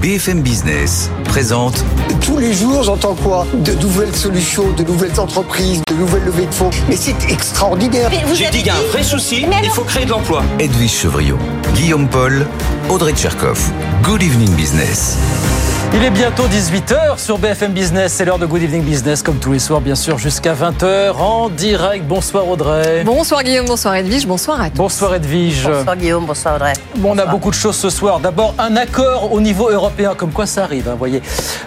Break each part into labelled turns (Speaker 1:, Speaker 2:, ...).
Speaker 1: BFM Business présente.
Speaker 2: Tous les jours, j'entends quoi? De nouvelles solutions, de nouvelles entreprises, de nouvelles levées de fonds. Mais c'est extraordinaire.
Speaker 3: J'ai dit qu'il y a un vrai souci, il faut créer de l'emploi.
Speaker 1: Edwige Chevriot, Guillaume Paul, Audrey Tcherkov. Good evening business.
Speaker 4: Il est bientôt 18h sur BFM Business. C'est l'heure de Good Evening Business, comme tous les soirs, bien sûr, jusqu'à 20h en direct. Bonsoir Audrey.
Speaker 5: Bonsoir Guillaume, bonsoir Edwige, bonsoir à tous.
Speaker 4: Bonsoir Edwige.
Speaker 6: Bonsoir Guillaume, bonsoir Audrey.
Speaker 4: Bon, on a beaucoup de choses ce soir. D'abord, un accord au niveau européen, comme quoi ça arrive, hein, voyez.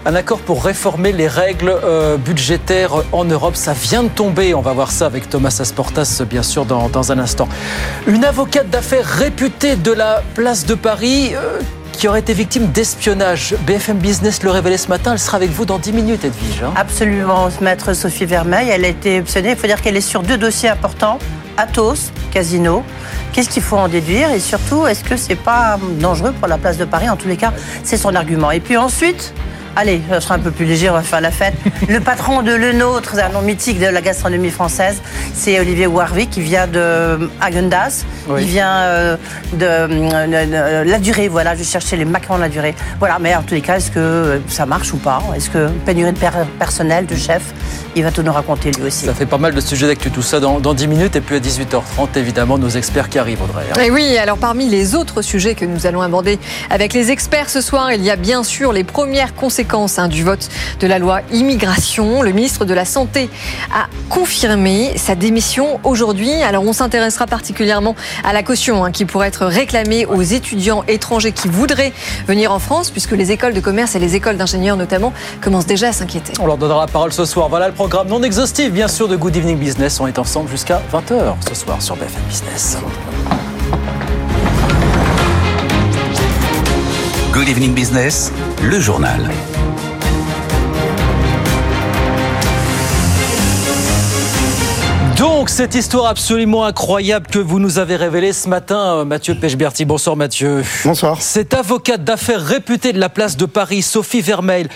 Speaker 4: Un accord pour réformer les règles euh, budgétaires en Europe. Ça vient de tomber. On va voir ça avec Thomas Asportas, bien sûr, dans, dans un instant. Une avocate d'affaires réputée de la place de Paris. euh, qui aurait été victime d'espionnage. BFM Business le révélait ce matin. Elle sera avec vous dans 10 minutes, Edwige. hein.
Speaker 6: Absolument, maître Sophie Vermeil, elle a été optionnée. Il faut dire qu'elle est sur deux dossiers importants Athos, Casino. Qu'est-ce qu'il faut en déduire? Et surtout, est-ce que c'est pas dangereux pour la place de Paris? En tous les cas, c'est son argument. Et puis ensuite. Allez, je serai un peu plus léger, on va faire la fête. Le patron de Le Nôtre, un nom mythique de la gastronomie française, c'est Olivier Warwick, qui vient de Agendas.
Speaker 4: Oui.
Speaker 6: Il vient euh, de, euh, de- de la durée, voilà, je cherchais les macarons de la durée. Voilà, mais en tous les cas, est-ce que euh, ça marche ou pas? Est-ce que pénurie de per- personnel, de chef Il va tout nous raconter lui aussi?
Speaker 4: Ça fait pas mal de sujets d'actu, tout ça dans, dans 10 minutes. Et puis à 18h30, évidemment, nos experts qui arrivent, Audrey. hein.
Speaker 5: Et oui, alors parmi les autres sujets que nous allons aborder avec les experts ce soir, il y a bien sûr les premières conséquences hein, du vote de la loi immigration. Le ministre de la Santé a confirmé sa démission aujourd'hui. Alors on s'intéressera particulièrement à la caution hein, qui pourrait être réclamée aux étudiants étrangers qui voudraient venir en France, puisque les écoles de commerce et les écoles d'ingénieurs notamment commencent déjà à s'inquiéter.
Speaker 4: On leur donnera la parole ce soir. Voilà le programme non exhaustif, bien sûr, de Good Evening Business. On est ensemble jusqu'à 20h ce soir sur BFM Business.
Speaker 1: Good evening business, le journal.
Speaker 4: Donc, cette histoire absolument incroyable que vous nous avez révélée ce matin, euh, Mathieu Pechberti. Bonsoir, Mathieu.
Speaker 7: Bonsoir.
Speaker 4: Cette avocate d'affaires réputée de la place de Paris, Sophie Vermeil,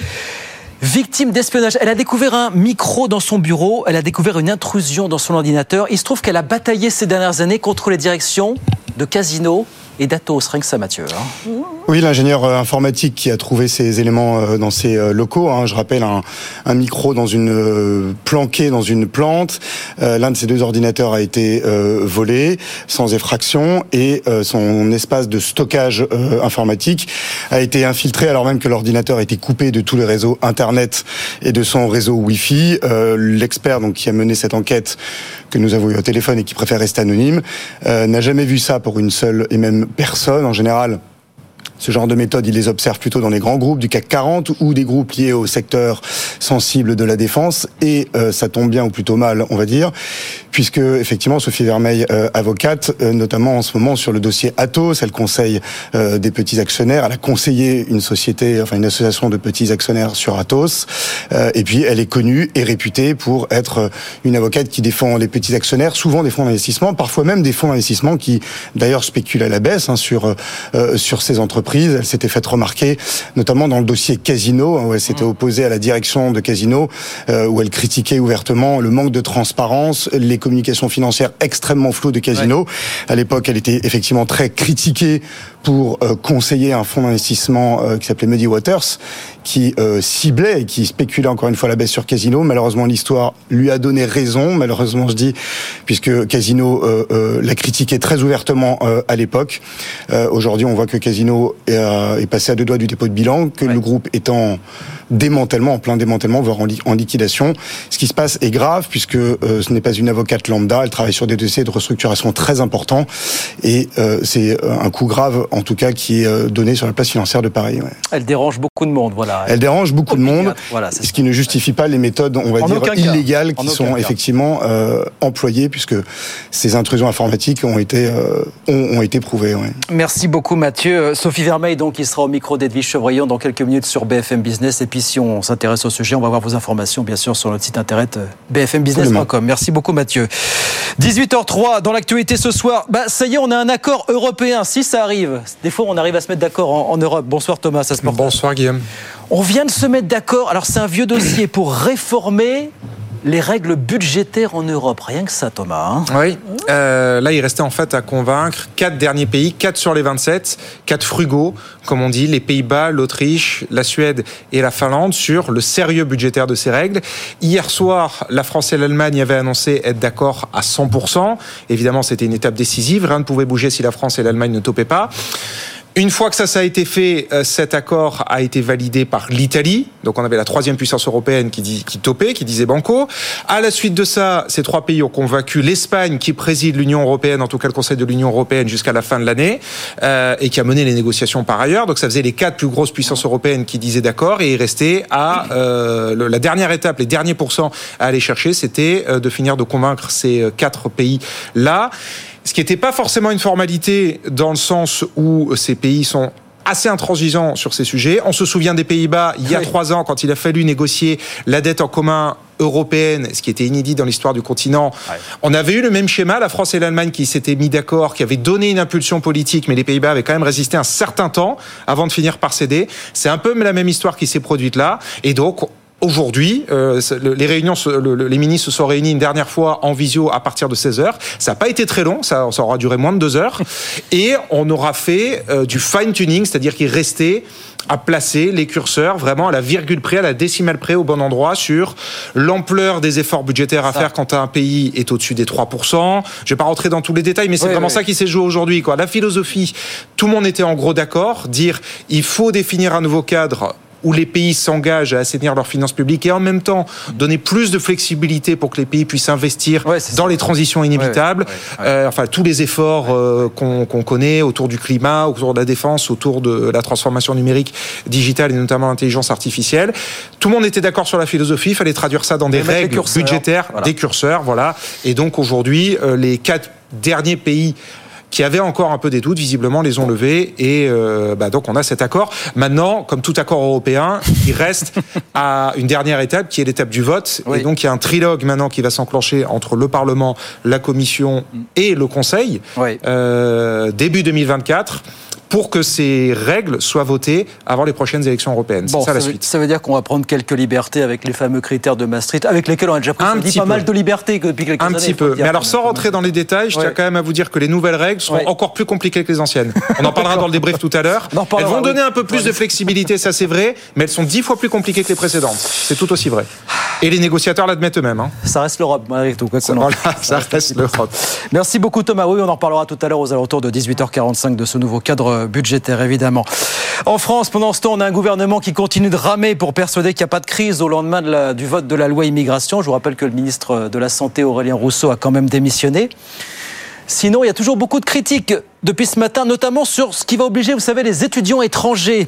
Speaker 4: victime d'espionnage. Elle a découvert un micro dans son bureau, elle a découvert une intrusion dans son ordinateur. Il se trouve qu'elle a bataillé ces dernières années contre les directions de Casino et d'Atos. Rien Mathieu. hein.
Speaker 7: Oui, l'ingénieur euh, informatique qui a trouvé ces éléments euh, dans ses euh, locaux. hein. je rappelle un, micro dans une euh, planqué dans une plante. L'un de ces deux ordinateurs a été volé sans effraction et son espace de stockage informatique a été infiltré alors même que l'ordinateur a été coupé de tous les réseaux internet et de son réseau Wi-Fi. L'expert donc qui a mené cette enquête que nous avons eu au téléphone et qui préfère rester anonyme n'a jamais vu ça pour une seule et même personne en général. Ce genre de méthode, il les observe plutôt dans les grands groupes du CAC 40 ou des groupes liés au secteur sensible de la défense. Et euh, ça tombe bien ou plutôt mal, on va dire, puisque effectivement Sophie Vermeil, euh, avocate, euh, notamment en ce moment sur le dossier Atos, elle conseille euh, des petits actionnaires. Elle a conseillé une société, enfin une association de petits actionnaires sur Atos. Euh, et puis elle est connue et réputée pour être euh, une avocate qui défend les petits actionnaires, souvent des fonds d'investissement, parfois même des fonds d'investissement qui d'ailleurs spéculent à la baisse hein, sur sur ces entreprises. Elle s'était faite remarquer, notamment dans le dossier Casino, hein, où elle s'était opposée à la direction de Casino, euh, où elle critiquait ouvertement le manque de transparence, les communications financières extrêmement floues de Casino. À l'époque, elle était effectivement très critiquée pour euh, conseiller un fonds d'investissement euh, qui s'appelait Muddy Waters, qui euh, ciblait et qui spéculait encore une fois la baisse sur Casino. Malheureusement, l'histoire lui a donné raison. Malheureusement, je dis, puisque Casino euh, euh, l'a critiqué très ouvertement euh, à l'époque. Euh, Aujourd'hui, on voit que Casino est, euh, est passé à deux doigts du dépôt de bilan, que le groupe est en démantèlement, en plein démantèlement, voire en, li- en liquidation. Ce qui se passe est grave puisque euh, ce n'est pas une avocate lambda. Elle travaille sur des dossiers de restructuration très importants et euh, c'est euh, un coup grave, en tout cas, qui est donné sur la place financière de Paris. ouais.
Speaker 4: Elle dérange beaucoup de monde, voilà.
Speaker 7: Elle dérange beaucoup de monde,
Speaker 4: Voilà,
Speaker 7: ce qui ne justifie pas les méthodes, on va
Speaker 4: En
Speaker 7: dire, illégales qui sont
Speaker 4: cas.
Speaker 7: effectivement euh, employées puisque ces intrusions informatiques ont été ont, ont été prouvées. ouais.
Speaker 4: Merci beaucoup Mathieu. Sophie Vermeil, donc, qui sera au micro d'Edwige Chevrillon dans quelques minutes sur BFM Business. Et puis si on s'intéresse au sujet, on va voir vos informations bien sûr sur notre site internet euh, bfmbusiness.com. Merci beaucoup Mathieu. 18h03, dans l'actualité ce soir, bah, ça y est, on a un accord européen, si ça arrive. Des fois, on arrive à se mettre d'accord en, en Europe. Bonsoir Thomas, ça se porte.
Speaker 8: Bonsoir Guillaume.
Speaker 4: On vient de se mettre d'accord, alors c'est un vieux dossier pour réformer les règles budgétaires en Europe. Rien que ça, Thomas. hein.
Speaker 8: Oui, Euh, là, il restait en fait à convaincre quatre derniers pays, quatre sur les 27, quatre frugaux, comme on dit, les Pays-Bas, l'Autriche, la Suède et la Finlande, sur le sérieux budgétaire de ces règles. Hier soir, la France et l'Allemagne avaient annoncé être d'accord à 100%. Évidemment, c'était une étape décisive. Rien ne pouvait bouger si la France et l'Allemagne ne topaient pas. Une fois que ça, ça a été fait, euh, cet accord a été validé par l'Italie. Donc on avait la troisième puissance européenne qui, dit, qui topait, qui disait banco. À la suite de ça, ces trois pays ont convaincu l'Espagne, qui préside l'Union européenne, en tout cas le Conseil de l'Union européenne jusqu'à la fin de l'année, euh, et qui a mené les négociations par ailleurs. Donc ça faisait les quatre plus grosses puissances européennes qui disaient d'accord, et il restait à euh, la dernière étape, les derniers pourcents à aller chercher, c'était euh, de finir de convaincre ces quatre pays là ce qui n'était pas forcément une formalité dans le sens où ces pays sont assez intransigeants sur ces sujets. On se souvient des Pays-Bas il y a trois ans quand il a fallu négocier la dette en commun européenne, ce qui était inédit dans l'histoire du continent. On avait eu le même schéma, la France et l'Allemagne qui s'étaient mis d'accord, qui avaient donné une impulsion politique, mais les Pays-Bas avaient quand même résisté un certain temps avant de finir par céder. C'est un peu la même histoire qui s'est produite là. Et donc, Aujourd'hui, euh, les réunions, les ministres se sont réunis une dernière fois en visio à partir de 16 heures. Ça n'a pas été très long, ça, ça, aura duré moins de deux heures, et on aura fait euh, du fine tuning, c'est-à-dire qu'il restait à placer les curseurs vraiment à la virgule près, à la décimale près, au bon endroit sur l'ampleur des efforts budgétaires à faire quand un pays est au-dessus des 3%. Je vais pas rentrer dans tous les détails, mais c'est vraiment ça qui s'est joué aujourd'hui. Quoi. La philosophie, tout le monde était en gros d'accord, dire il faut définir un nouveau cadre où les pays s'engagent à assainir leurs finances publiques et en même temps donner plus de flexibilité pour que les pays puissent investir dans les transitions inévitables. Euh, enfin, tous les efforts euh, qu'on connaît autour du climat, autour de la défense, autour de la transformation numérique, digitale et notamment l'intelligence artificielle. Tout le monde était d'accord sur la philosophie. Il fallait traduire ça dans des règles budgétaires, des curseurs, voilà. Et donc aujourd'hui, euh, les quatre derniers pays qui avaient encore un peu des doutes, visiblement les ont levés et euh, bah, donc on a cet accord. Maintenant, comme tout accord européen, il reste à une dernière étape qui est l'étape du vote. Et donc il y a un trilogue maintenant qui va s'enclencher entre le Parlement, la Commission et le Conseil. Euh, début 2024 pour que ces règles soient votées avant les prochaines élections européennes.
Speaker 4: Bon,
Speaker 8: ça, la
Speaker 4: veut,
Speaker 8: suite.
Speaker 4: Ça veut dire qu'on va prendre quelques libertés avec les fameux critères de Maastricht, avec lesquels on a déjà pris un petit pas mal de libertés depuis quelques
Speaker 8: un
Speaker 4: années.
Speaker 8: Un petit peu. Mais alors, sans rentrer dans les détails, je tiens quand même à vous dire que les nouvelles règles seront encore plus compliquées que les anciennes. On en parlera dans le débrief tout à l'heure. Elles vont donner un peu plus de flexibilité, ça c'est vrai, mais elles sont dix fois plus compliquées que les précédentes. C'est tout aussi vrai. Et les négociateurs l'admettent eux-mêmes. Hein.
Speaker 4: Ça reste l'Europe, malgré tout.
Speaker 8: Ça, voilà, ça reste l'Europe.
Speaker 4: Merci beaucoup Thomas. Oui, on en reparlera tout à l'heure aux alentours de 18h45 de ce nouveau cadre budgétaire, évidemment. En France, pendant ce temps, on a un gouvernement qui continue de ramer pour persuader qu'il n'y a pas de crise au lendemain du vote de la loi immigration. Je vous rappelle que le ministre de la Santé, Aurélien Rousseau, a quand même démissionné. Sinon, il y a toujours beaucoup de critiques depuis ce matin, notamment sur ce qui va obliger, vous savez, les étudiants étrangers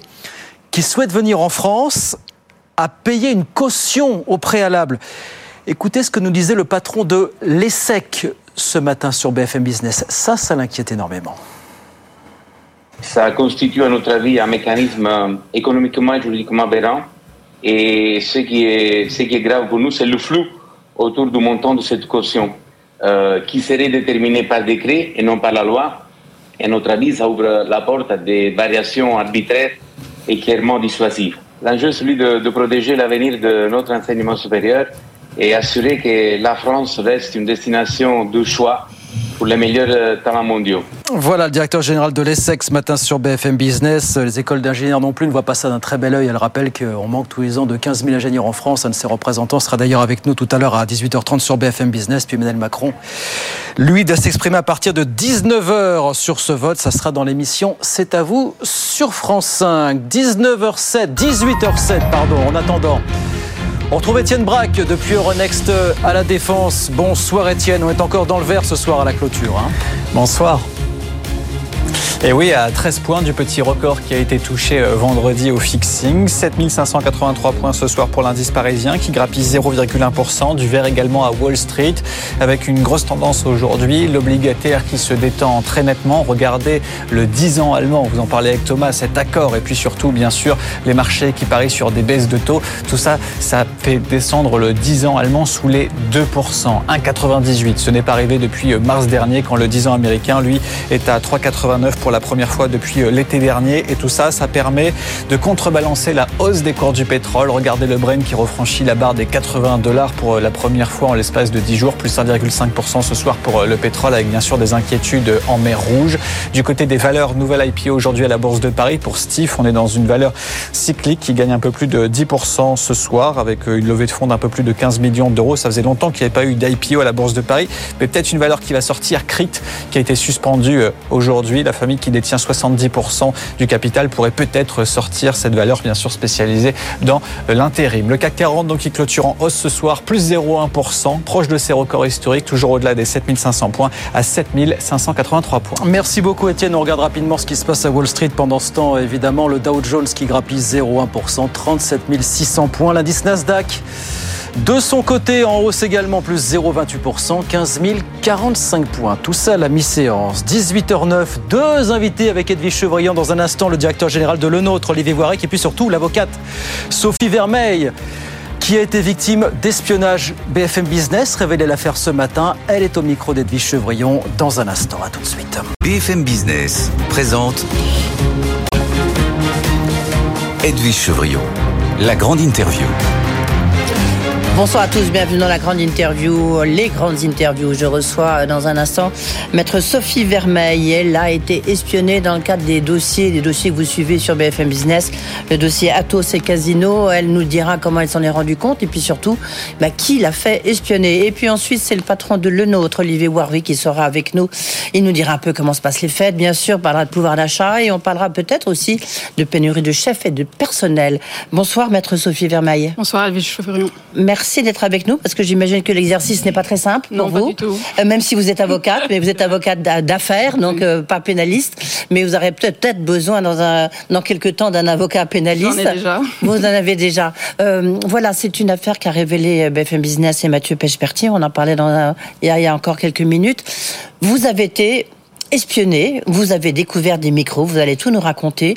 Speaker 4: qui souhaitent venir en France à payer une caution au préalable. Écoutez ce que nous disait le patron de l'ESSEC ce matin sur BFM Business. Ça, ça l'inquiète énormément.
Speaker 9: Ça constitue, à notre avis, un mécanisme économiquement et juridiquement aberrant. Et ce qui est, ce qui est grave pour nous, c'est le flou autour du montant de cette caution, euh, qui serait déterminé par décret et non par la loi. Et à notre avis, ça ouvre la porte à des variations arbitraires et clairement dissuasives. L'enjeu est celui de protéger l'avenir de notre enseignement supérieur et assurer que la France reste une destination de choix pour les meilleurs talents mondiaux.
Speaker 4: Voilà le directeur général de l'ESSEC ce matin sur BFM Business. Les écoles d'ingénieurs non plus ne voient pas ça d'un très bel œil. Elle rappelle qu'on manque tous les ans de 15 000 ingénieurs en France. Un de ses représentants sera d'ailleurs avec nous tout à l'heure à 18h30 sur BFM Business. Puis Emmanuel Macron, lui, doit s'exprimer à partir de 19h sur ce vote. Ça sera dans l'émission C'est à vous sur France 5. 19h07, 18h07, pardon, en attendant. On retrouve Étienne Braque depuis Euronext à la Défense. Bonsoir Étienne, on est encore dans le vert ce soir à la clôture. Hein.
Speaker 10: Bonsoir. Et oui, à 13 points du petit record qui a été touché vendredi au fixing. 7583 points ce soir pour l'indice parisien qui grappille 0,1%. Du vert également à Wall Street avec une grosse tendance aujourd'hui. L'obligataire qui se détend très nettement. Regardez le 10 ans allemand, vous en parlez avec Thomas, cet accord. Et puis surtout, bien sûr, les marchés qui parient sur des baisses de taux. Tout ça, ça fait descendre le 10 ans allemand sous les 2%. 1,98. Ce n'est pas arrivé depuis mars dernier quand le 10 ans américain, lui, est à 3,89 pour pour la première fois depuis euh, l'été dernier. Et tout ça, ça permet de contrebalancer la hausse des cours du pétrole. Regardez le Brent qui refranchit la barre des 80 dollars pour euh, la première fois en l'espace de 10 jours, plus 1,5% ce soir pour le pétrole, avec bien sûr des inquiétudes en mer Rouge. Du côté des valeurs, nouvelle IPO aujourd'hui à la Bourse de Paris. Pour Steve, on est dans une valeur cyclique qui gagne un peu plus de 10% ce soir, avec une levée de fonds d'un peu plus de 15 millions d'euros. Ça faisait longtemps qu'il n'y avait pas eu d'IPO à la Bourse de Paris, mais peut-être une valeur qui va sortir, CRIT, qui a été suspendue euh, aujourd'hui. La famille qui détient 70% du capital pourrait peut-être sortir cette valeur, bien sûr spécialisée dans l'intérim. Le CAC 40, donc, qui clôture en hausse ce soir, plus 0,1%, proche de ses records historiques, toujours au-delà des 7500 points à 7583 points.
Speaker 4: Merci beaucoup, Étienne. On regarde rapidement ce qui se passe à Wall Street pendant ce temps. Évidemment, le Dow Jones qui grappille 0,1%, 37 600 points. L'indice Nasdaq de son côté, en hausse également, plus 0,28%, 15 045 points. Tout ça à la mi-séance. 18h09, deux invités avec Edwige Chevrillon dans un instant, le directeur général de Le Nôtre, Olivier Voirec, et puis surtout l'avocate Sophie Vermeil qui a été victime d'espionnage BFM Business. Révélé l'affaire ce matin. Elle est au micro d'Edwige Chevrillon dans un instant. À tout de suite.
Speaker 1: BFM Business présente Edwige Chevrillon, la grande interview.
Speaker 6: Bonsoir à tous, bienvenue dans la grande interview, les grandes interviews. Je reçois dans un instant maître Sophie Vermeil. Elle a été espionnée dans le cadre des dossiers, des dossiers que vous suivez sur BFM Business, le dossier Atos et Casino. Elle nous dira comment elle s'en est rendue compte et puis surtout bah, qui l'a fait espionner. Et puis ensuite, c'est le patron de Le Nôtre, Olivier Warwick, qui sera avec nous. Il nous dira un peu comment se passent les fêtes, bien sûr, on parlera de pouvoir d'achat et on parlera peut-être aussi de pénurie de chefs et de personnel. Bonsoir, maître Sophie Vermeil.
Speaker 11: Bonsoir, Elvige Chaufferion.
Speaker 6: Merci Merci d'être avec nous parce que j'imagine que l'exercice n'est pas très simple pour
Speaker 11: non,
Speaker 6: vous.
Speaker 11: Pas du tout.
Speaker 6: Euh, même si vous êtes avocate, mais vous êtes avocate d'affaires, donc euh, pas pénaliste. Mais vous aurez peut-être besoin dans un dans quelques temps d'un avocat pénaliste.
Speaker 11: Ai déjà.
Speaker 6: Vous en avez déjà. Euh, voilà, c'est une affaire qu'a révélé BFM Business et Mathieu Pechpertier. On en parlait dans il, y a, il y a encore quelques minutes. Vous avez été espionné, vous avez découvert des micros, vous allez tout nous raconter.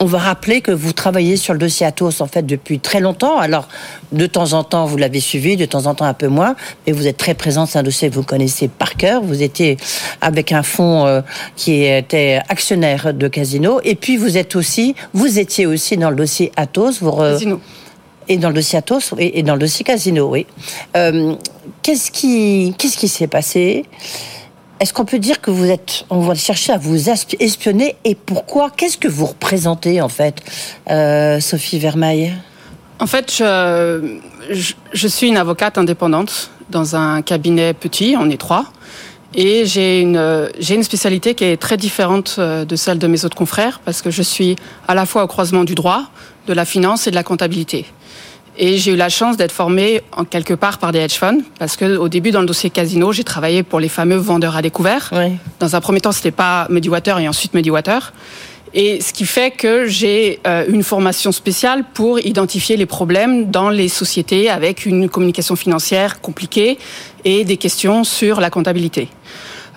Speaker 6: On va rappeler que vous travaillez sur le dossier Atos en fait depuis très longtemps. Alors de temps en temps vous l'avez suivi, de temps en temps un peu moins, mais vous êtes très présent. C'est un dossier que vous connaissez par cœur. Vous étiez avec un fonds euh, qui était actionnaire de Casino, et puis vous êtes aussi, vous étiez aussi dans le dossier Atos. Vous
Speaker 11: Casino.
Speaker 6: Et dans le dossier Atos et, dans le dossier Casino, oui. Euh, qu'est-ce qui, qu'est-ce qui s'est passé? Est-ce qu'on peut dire que vous êtes, on va chercher à vous espionner et pourquoi? Qu'est-ce que vous représentez en fait, euh, Sophie Vermeil?
Speaker 11: En fait, je, je, suis une avocate indépendante dans un cabinet petit, on est trois. Et j'ai une, j'ai une spécialité qui est très différente euh, de celle de mes autres confrères parce que je suis à la fois au croisement du droit, de la finance et de la comptabilité. Et j'ai eu la chance d'être formée en quelque part par des hedge funds, parce que au début, dans le dossier casino, j'ai travaillé pour les fameux vendeurs à découvert.
Speaker 6: Oui.
Speaker 11: Dans un premier temps, c'était pas Mediwater et ensuite Mediwater. Et ce qui fait que j'ai euh, une formation spéciale pour identifier les problèmes dans les sociétés avec une communication financière compliquée et des questions sur la comptabilité.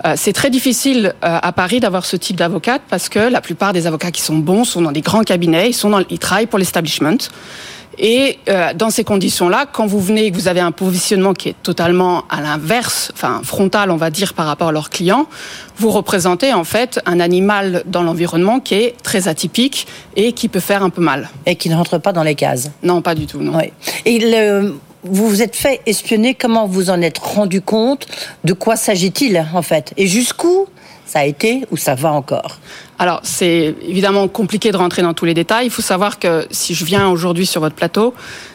Speaker 11: Euh, c'est très difficile euh, à Paris d'avoir ce type d'avocat parce que la plupart des avocats qui sont bons sont dans des grands cabinets, ils, sont dans, ils travaillent pour l'establishment. Et euh, dans ces conditions-là, quand vous venez et que vous avez un positionnement qui est totalement à l'inverse, enfin frontal, on va dire, par rapport à leurs clients, vous représentez en fait un animal dans l'environnement qui est très atypique et qui peut faire un peu mal.
Speaker 6: Et qui ne rentre pas dans les cases.
Speaker 11: Non, pas du tout. Non.
Speaker 6: Oui. Et le, vous vous êtes fait espionner. Comment vous en êtes rendu compte? De quoi s'agit-il en fait? Et jusqu'où ça a été ou ça va encore
Speaker 11: Alors, c'est évidemment compliqué de rentrer dans tous les détails. Il faut savoir que si je viens aujourd'hui sur votre plateau,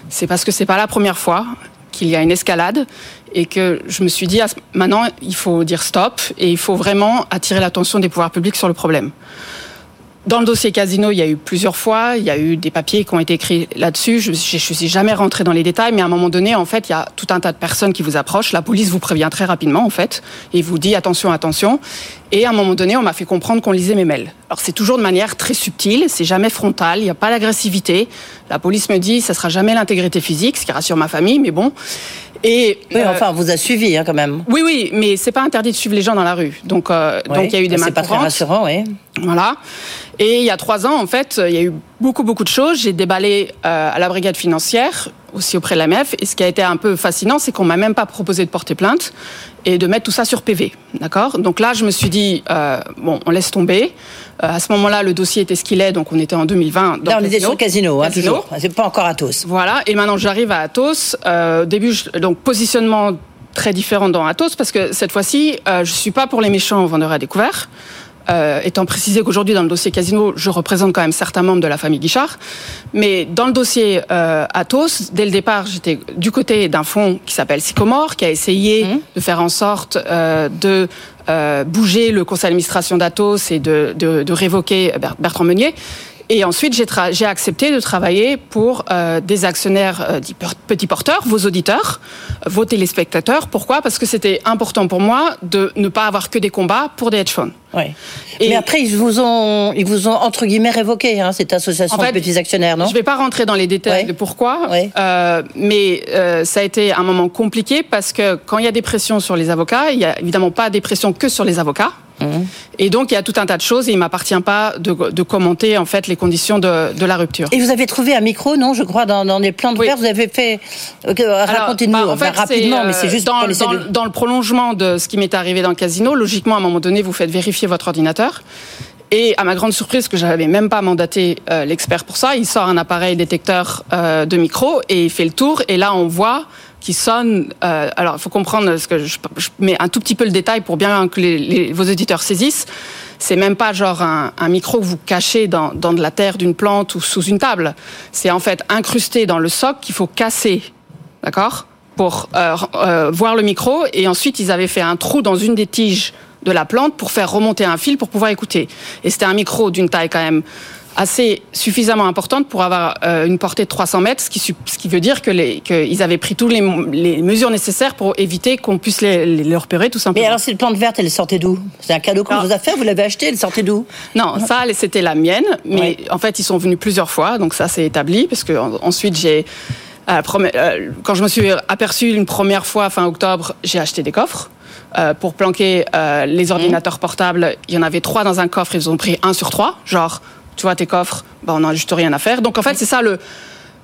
Speaker 11: c'est parce que c'est pas la première fois qu'il y a une escalade et que je me suis dit ah, maintenant il faut dire stop et il faut vraiment attirer l'attention des pouvoirs publics sur le problème. Dans le dossier Casino, il y a eu plusieurs fois, il y a eu des papiers qui ont été écrits là-dessus. Je ne suis jamais rentré dans les détails, mais à un moment donné, en fait, il y a tout un tas de personnes qui vous approchent. La police vous prévient très rapidement, en fait, et vous dit attention, attention. Et à un moment donné, on m'a fait comprendre qu'on lisait mes mails. Alors c'est toujours de manière très subtile, c'est jamais frontal, il n'y a pas l'agressivité. La police me dit, ça sera jamais l'intégrité physique, ce qui rassure ma famille, mais bon.
Speaker 6: Et oui, euh, enfin, on vous a suivi hein, quand même.
Speaker 11: Oui, oui, mais c'est pas interdit de suivre les gens dans la rue. Donc, euh, donc il y a eu des mains
Speaker 6: C'est pas très rassurant, oui.
Speaker 11: Voilà. Et il y a trois ans, en fait, il y a eu beaucoup, beaucoup de choses. J'ai déballé euh, à la brigade financière aussi auprès de l'AMF. Et ce qui a été un peu fascinant, c'est qu'on m'a même pas proposé de porter plainte et de mettre tout ça sur PV. D'accord? Donc là, je me suis dit, euh, bon, on laisse tomber. Euh, à ce moment-là, le dossier était ce qu'il est, donc on était en 2020.
Speaker 6: Dans Là, on était sur Casino, hein, toujours. C'est pas encore Atos.
Speaker 11: Voilà, et maintenant j'arrive à Atos. Euh, au début, je, donc positionnement très différent dans Atos, parce que cette fois-ci, euh, je suis pas pour les méchants vendeurs à découvert. Euh, étant précisé qu'aujourd'hui dans le dossier Casino, je représente quand même certains membres de la famille Guichard, mais dans le dossier euh, Athos, dès le départ, j'étais du côté d'un fonds qui s'appelle Sycomore, qui a essayé mmh. de faire en sorte euh, de euh, bouger le conseil d'administration d'Atos et de, de, de révoquer Bertrand Meunier. Et ensuite, j'ai accepté de travailler pour euh, des actionnaires euh, petits porteurs, vos auditeurs, vos téléspectateurs. Pourquoi? Parce que c'était important pour moi de ne pas avoir que des combats pour des hedge funds.
Speaker 6: Et Mais après, ils vous ont, ils vous ont entre guillemets révoqué hein, cette association de petits actionnaires, non?
Speaker 11: Je ne vais pas rentrer dans les détails de pourquoi, euh, mais euh, ça a été un moment compliqué parce que quand il y a des pressions sur les avocats, il n'y a évidemment pas des pressions que sur les avocats. Mhm. Et donc, il y a tout un tas de choses et il m'appartient pas de, de, commenter en fait les conditions de, de, la rupture.
Speaker 6: Et vous avez trouvé un micro, non Je crois dans, dans les plans de oui. vous avez fait. Racontez-nous bah, en fait, rapidement, mais c'est juste
Speaker 11: dans,
Speaker 6: pour
Speaker 11: dans, dans, le prolongement de ce qui m'est arrivé dans le casino. Logiquement, à un moment donné, vous faites vérifier votre ordinateur. Et à ma grande surprise, que j'avais même pas mandaté euh, l'expert pour ça, il sort un appareil détecteur euh, de micro et il fait le tour. Et là, on voit qui sonne. Euh, alors, il faut comprendre ce que je, mets un tout petit peu le détail pour bien que vos auditeurs saisissent. C'est même pas genre un, micro que vous cachez dans, de la terre d'une plante ou sous une table. C'est en fait incrusté dans le socle qu'il faut casser, d'accord, pour voir le micro. Et ensuite, ils avaient fait un trou dans une des tiges de la plante pour faire remonter un fil pour pouvoir écouter. Et c'était un micro d'une taille quand même assez suffisamment importante pour avoir euh, une portée de 300 mètres, ce qui, ce qui veut dire que les, qu'ils avaient pris toutes les, les, mesures nécessaires pour éviter qu'on puisse les, les, repérer tout simplement.
Speaker 6: Mais alors, cette plante verte, elle sortait d'où? C'est un cadeau qu'on vous a fait Vous l'avez acheté Elle sortait d'où?
Speaker 11: Non, ça, c'était la mienne. Mais ouais. en fait, ils sont venus plusieurs fois, donc ça, c'est établi, parce que ensuite, j'ai euh, quand je me suis aperçu une première fois fin octobre, j'ai acheté des coffres. Euh, pour planquer euh, les ordinateurs portables, il y en avait trois dans un coffre, ils ont pris un sur trois. Genre, tu vois, tes coffres, bah, on n'a juste rien à faire. Donc en fait, c'est ça le.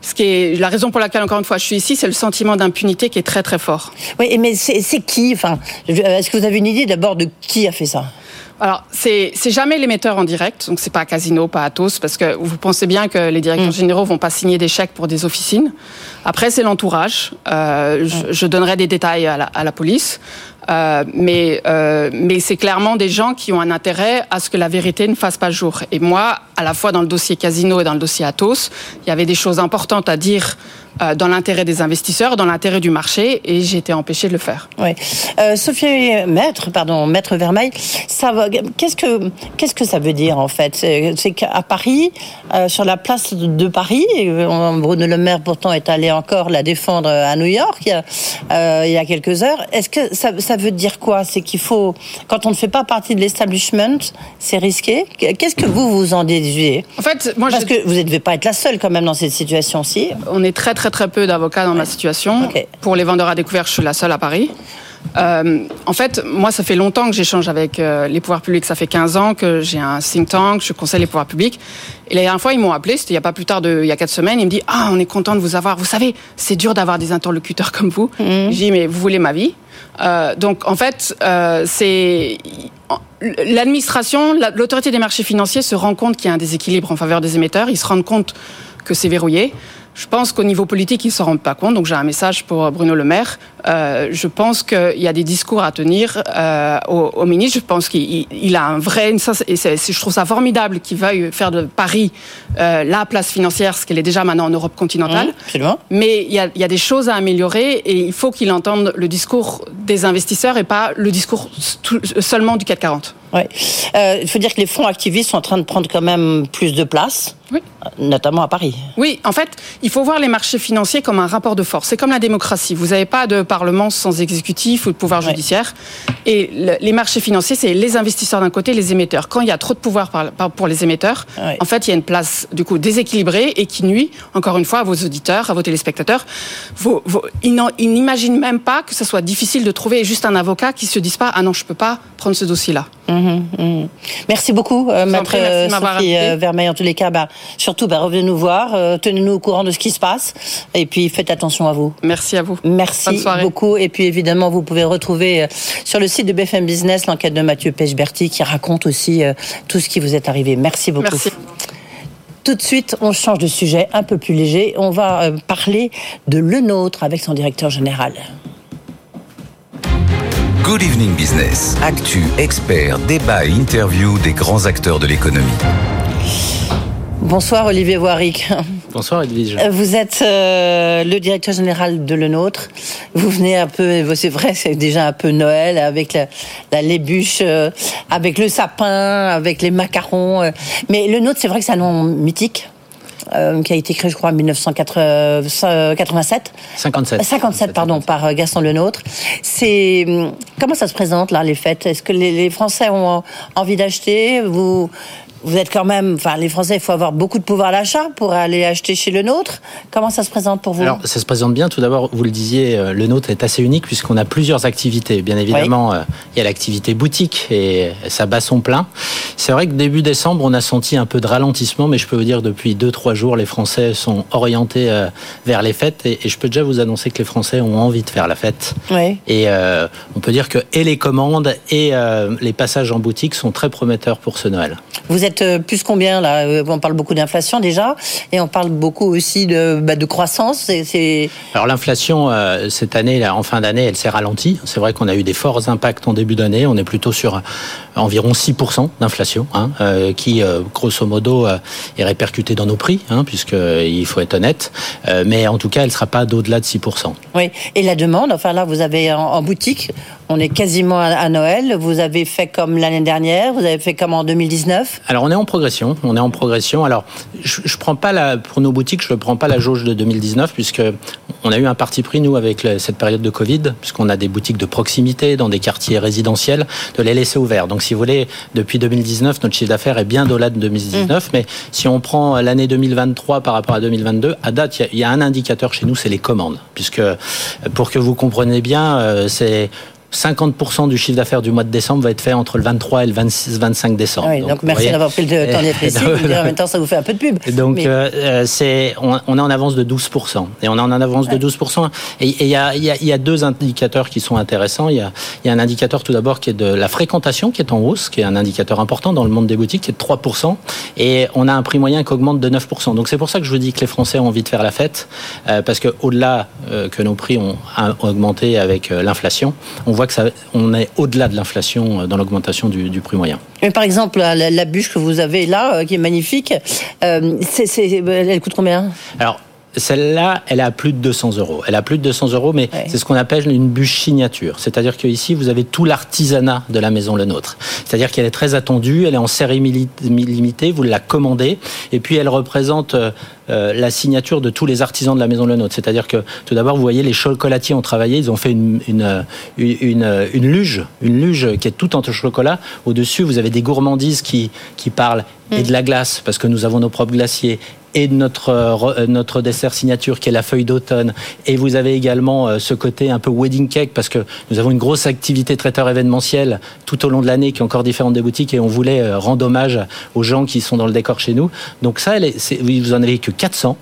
Speaker 11: Ce qui est la raison pour laquelle encore une fois je suis ici, c'est le sentiment d'impunité qui est très très fort.
Speaker 6: Oui, mais c'est qui Enfin, est-ce que vous avez une idée d'abord de qui a fait ça?
Speaker 11: Alors, c'est jamais l'émetteur en direct, donc c'est pas Casino, pas Atos, parce que vous pensez bien que les directeurs mmh. généraux vont pas signer des chèques pour des officines. Après, c'est l'entourage. Euh, mmh. je, je, donnerai des détails à la, à la police. Euh, mais euh, mais c'est clairement des gens qui ont un intérêt à ce que la vérité ne fasse pas jour. Et moi, à la fois dans le dossier Casino et dans le dossier Atos, il y avait des choses importantes à dire dans l'intérêt des investisseurs, dans l'intérêt du marché, et j'ai été empêchée de le faire.
Speaker 6: Oui. Euh, Sophie Maître, pardon, Maître Vermeil, ça qu'est-ce que qu'est-ce que ça veut dire en fait? C'est qu'à Paris, euh, sur la place de Paris, Bruno Le Maire pourtant est allé encore la défendre à New York il y a, il y a quelques heures. Est-ce que ça, ça veut dire quoi? C'est qu'il faut, quand on ne fait pas partie de l'establishment, c'est risqué? Qu'est-ce que vous vous en déduisez?
Speaker 11: En fait, moi,
Speaker 6: parce je... que vous ne devez pas être la seule quand même dans cette situation-ci.
Speaker 11: On est très très très peu d'avocats dans ma situation. Okay. Pour les vendeurs à découvert, je suis la seule à Paris. Euh, en fait, moi, ça fait longtemps que j'échange avec euh, les pouvoirs publics. Ça fait 15 ans que j'ai un think tank, je conseille les pouvoirs publics. Et la dernière fois, ils m'ont appelé, c'était il n'y a pas plus tard de, il y a quatre semaines, ils me disent, ah, on est content de vous avoir. Vous savez, c'est dur d'avoir des interlocuteurs comme vous. Mm -hmm. J'ai dit, mais vous voulez ma vie? Euh, donc, en fait, c'est, l'administration, l'autorité des marchés financiers se rend compte qu'il y a un déséquilibre en faveur des émetteurs. Ils se rendent compte que c'est verrouillé. Je pense qu'au niveau politique, ils ne s'en rendent pas compte. Donc j'ai un message pour Bruno Le Maire. Euh, je pense qu'il y a des discours à tenir euh, au, au, ministre. Je pense qu'il il a un vrai... Et je trouve ça formidable qu'il veuille faire de Paris euh, la place financière, ce qu'elle est déjà maintenant en Europe continentale.
Speaker 6: Mmh,
Speaker 11: Mais il y, a, il y, a, des choses à améliorer et il faut qu'il entende le discours des investisseurs et pas le discours seulement du CAC 40.
Speaker 6: Ouais. Euh, il faut dire que les fonds activistes sont en train de prendre quand même plus de place,
Speaker 11: oui.
Speaker 6: notamment à Paris.
Speaker 11: Oui, en fait, il faut voir les marchés financiers comme un rapport de force. C'est comme la démocratie. Vous n'avez pas de parlement sans exécutif ou de pouvoir judiciaire. Et le, les marchés financiers, c'est les investisseurs d'un côté, les émetteurs. Quand il y a trop de pouvoir par, par, pour les émetteurs, ouais. en fait, il y a une place du coup déséquilibrée et qui nuit, encore une fois, à vos auditeurs, à vos téléspectateurs. Vos, vos, ils n'imaginent même pas que ce soit difficile de trouver juste un avocat qui se dise pas ah non, je peux pas prendre ce dossier-là.
Speaker 6: Mhm, mhm. Merci beaucoup, euh, maître euh, Sophie euh, Vermeil. En tous les cas, bah, surtout, bah, revenez nous voir, tenez-nous au courant de ce qui se passe, et puis faites attention à vous.
Speaker 11: Merci à vous.
Speaker 6: Merci beaucoup. Et puis évidemment, vous pouvez retrouver sur le site de BFM Business l'enquête de Mathieu Pechberti qui raconte aussi tout ce qui vous est arrivé. Merci beaucoup.
Speaker 11: Merci.
Speaker 6: Tout de suite, on change de sujet un peu plus léger. On va parler de Le Nôtre avec son directeur général.
Speaker 1: Good Evening Business. Actu, experts, débat et interview des grands acteurs de l'économie.
Speaker 6: Bonsoir Olivier Voiric.
Speaker 12: Bonsoir Edwige.
Speaker 6: Vous êtes euh, le directeur général de Le Nôtre. Vous venez un peu, c'est vrai, c'est déjà un peu Noël avec la, la lébuche, euh, avec le sapin, avec les macarons. Euh. Mais Le Nôtre, c'est vrai que c'est un nom mythique. Euh, qui a été créé, je crois, en 1987.
Speaker 12: 57.
Speaker 6: 57, pardon, par euh, Gaston Lenôtre. C'est hum, comment ça se présente là les fêtes? Est-ce que les, Français ont envie d'acheter? Vous vous êtes quand même, enfin, les Français, il faut avoir beaucoup de pouvoir d'achat pour aller acheter chez le nôtre. Comment ça se présente pour vous?
Speaker 12: Alors, ça se présente bien. Tout d'abord, vous le disiez, euh, le nôtre est assez unique puisqu'on a plusieurs activités. Bien évidemment, euh, il y a l'activité boutique et ça bat son plein. C'est vrai que début décembre, on a senti un peu de ralentissement, mais je peux vous dire depuis deux, trois jours, les Français sont orientés euh, vers les fêtes et, je peux déjà vous annoncer que les Français ont envie de faire la fête.
Speaker 6: Oui.
Speaker 12: Et on peut dire que et les commandes et les passages en boutique sont très prometteurs pour ce Noël.
Speaker 6: Vous êtes euh, plus combien là euh, On parle beaucoup d'inflation déjà, et on parle beaucoup aussi de, bah, de croissance.
Speaker 12: Alors l'inflation euh, cette année, là, en fin d'année, elle s'est ralentie. C'est vrai qu'on a eu des forts impacts en début d'année. On est plutôt sur environ 6% d'inflation, hein, qui grosso modo est répercutée dans nos prix, hein, puisqu'il faut être honnête. mais en tout cas, elle ne sera pas d'au-delà de 6%.
Speaker 6: Oui, et la demande, enfin là, vous avez en boutique, on est quasiment à Noël. Vous avez fait comme l'année dernière, vous avez fait comme en 2019
Speaker 12: Alors on est en progression, on est en progression. Alors je, je prends pas la pour nos boutiques, je ne prends pas la jauge de 2019 puisque on a eu un parti pris nous avec cette période de Covid puisqu'on a des boutiques de proximité dans des quartiers résidentiels de les laisser ouverts. Donc si vous voulez, depuis 2019, notre chiffre d'affaires est bien au-delà de 2019. Mmh. Mais si on prend l'année 2023 par rapport à 2022, à date, il y, y, a un indicateur chez nous, c'est les commandes, puisque pour que vous compreniez bien, euh, c'est 50% du chiffre d'affaires du mois de décembre va être fait entre le 23 et le 26, 25 décembre.
Speaker 6: Oui, donc, merci d'avoir pris le temps d'être ici. en même temps, ça vous fait un peu de pub.
Speaker 12: Donc, euh, euh, c'est, on, on, est en avance de 12%. Et on est en avance de 12%. Et il y a, y, a, y a, deux indicateurs qui sont intéressants. Il y a, y a un indicateur tout d'abord qui est de la fréquentation, qui est en hausse, qui est un indicateur important dans le monde des boutiques, qui est de 3%. Et on a un prix moyen qui augmente de 9%. Donc c'est pour ça que je vous dis que les Français ont envie de faire la fête. Euh, parce qu'au-delà euh, que nos prix ont, ont augmenté avec l'inflation, on voit que ça, on est au-delà de l'inflation euh, dans l'augmentation du, prix moyen.
Speaker 6: Mais par exemple, la, bûche que vous avez là, euh, qui est magnifique, euh, elle coûte combien?
Speaker 12: Alors, celle-là, elle a plus de 200 euros. Elle a plus de 200 euros, mais c'est ce qu'on appelle une bûche signature. C'est-à-dire qu'ici, vous avez tout l'artisanat de la maison Le Nôtre. C'est-à-dire qu'elle est très attendue, elle est en série limitée, vous la commandez, et puis elle représente euh, euh, la signature de tous les artisans de la maison Le Nôtre. C'est-à-dire que, tout d'abord, vous voyez, les chocolatiers ont travaillé, ils ont fait une, une, une, une luge, une luge qui est toute en chocolat. Au-dessus, vous avez des gourmandises qui, qui parlent et mm. de la glace, parce que nous avons nos propres glaciers, et notre, euh, notre dessert signature qui est la feuille d'automne. Et vous avez également euh, ce côté un peu wedding cake parce que nous avons une grosse activité traiteur événementiel tout au long de l'année qui est encore différente des boutiques et on voulait euh, rendre hommage aux gens qui sont dans le décor chez nous. Donc ça, elle est, vous en avez que 400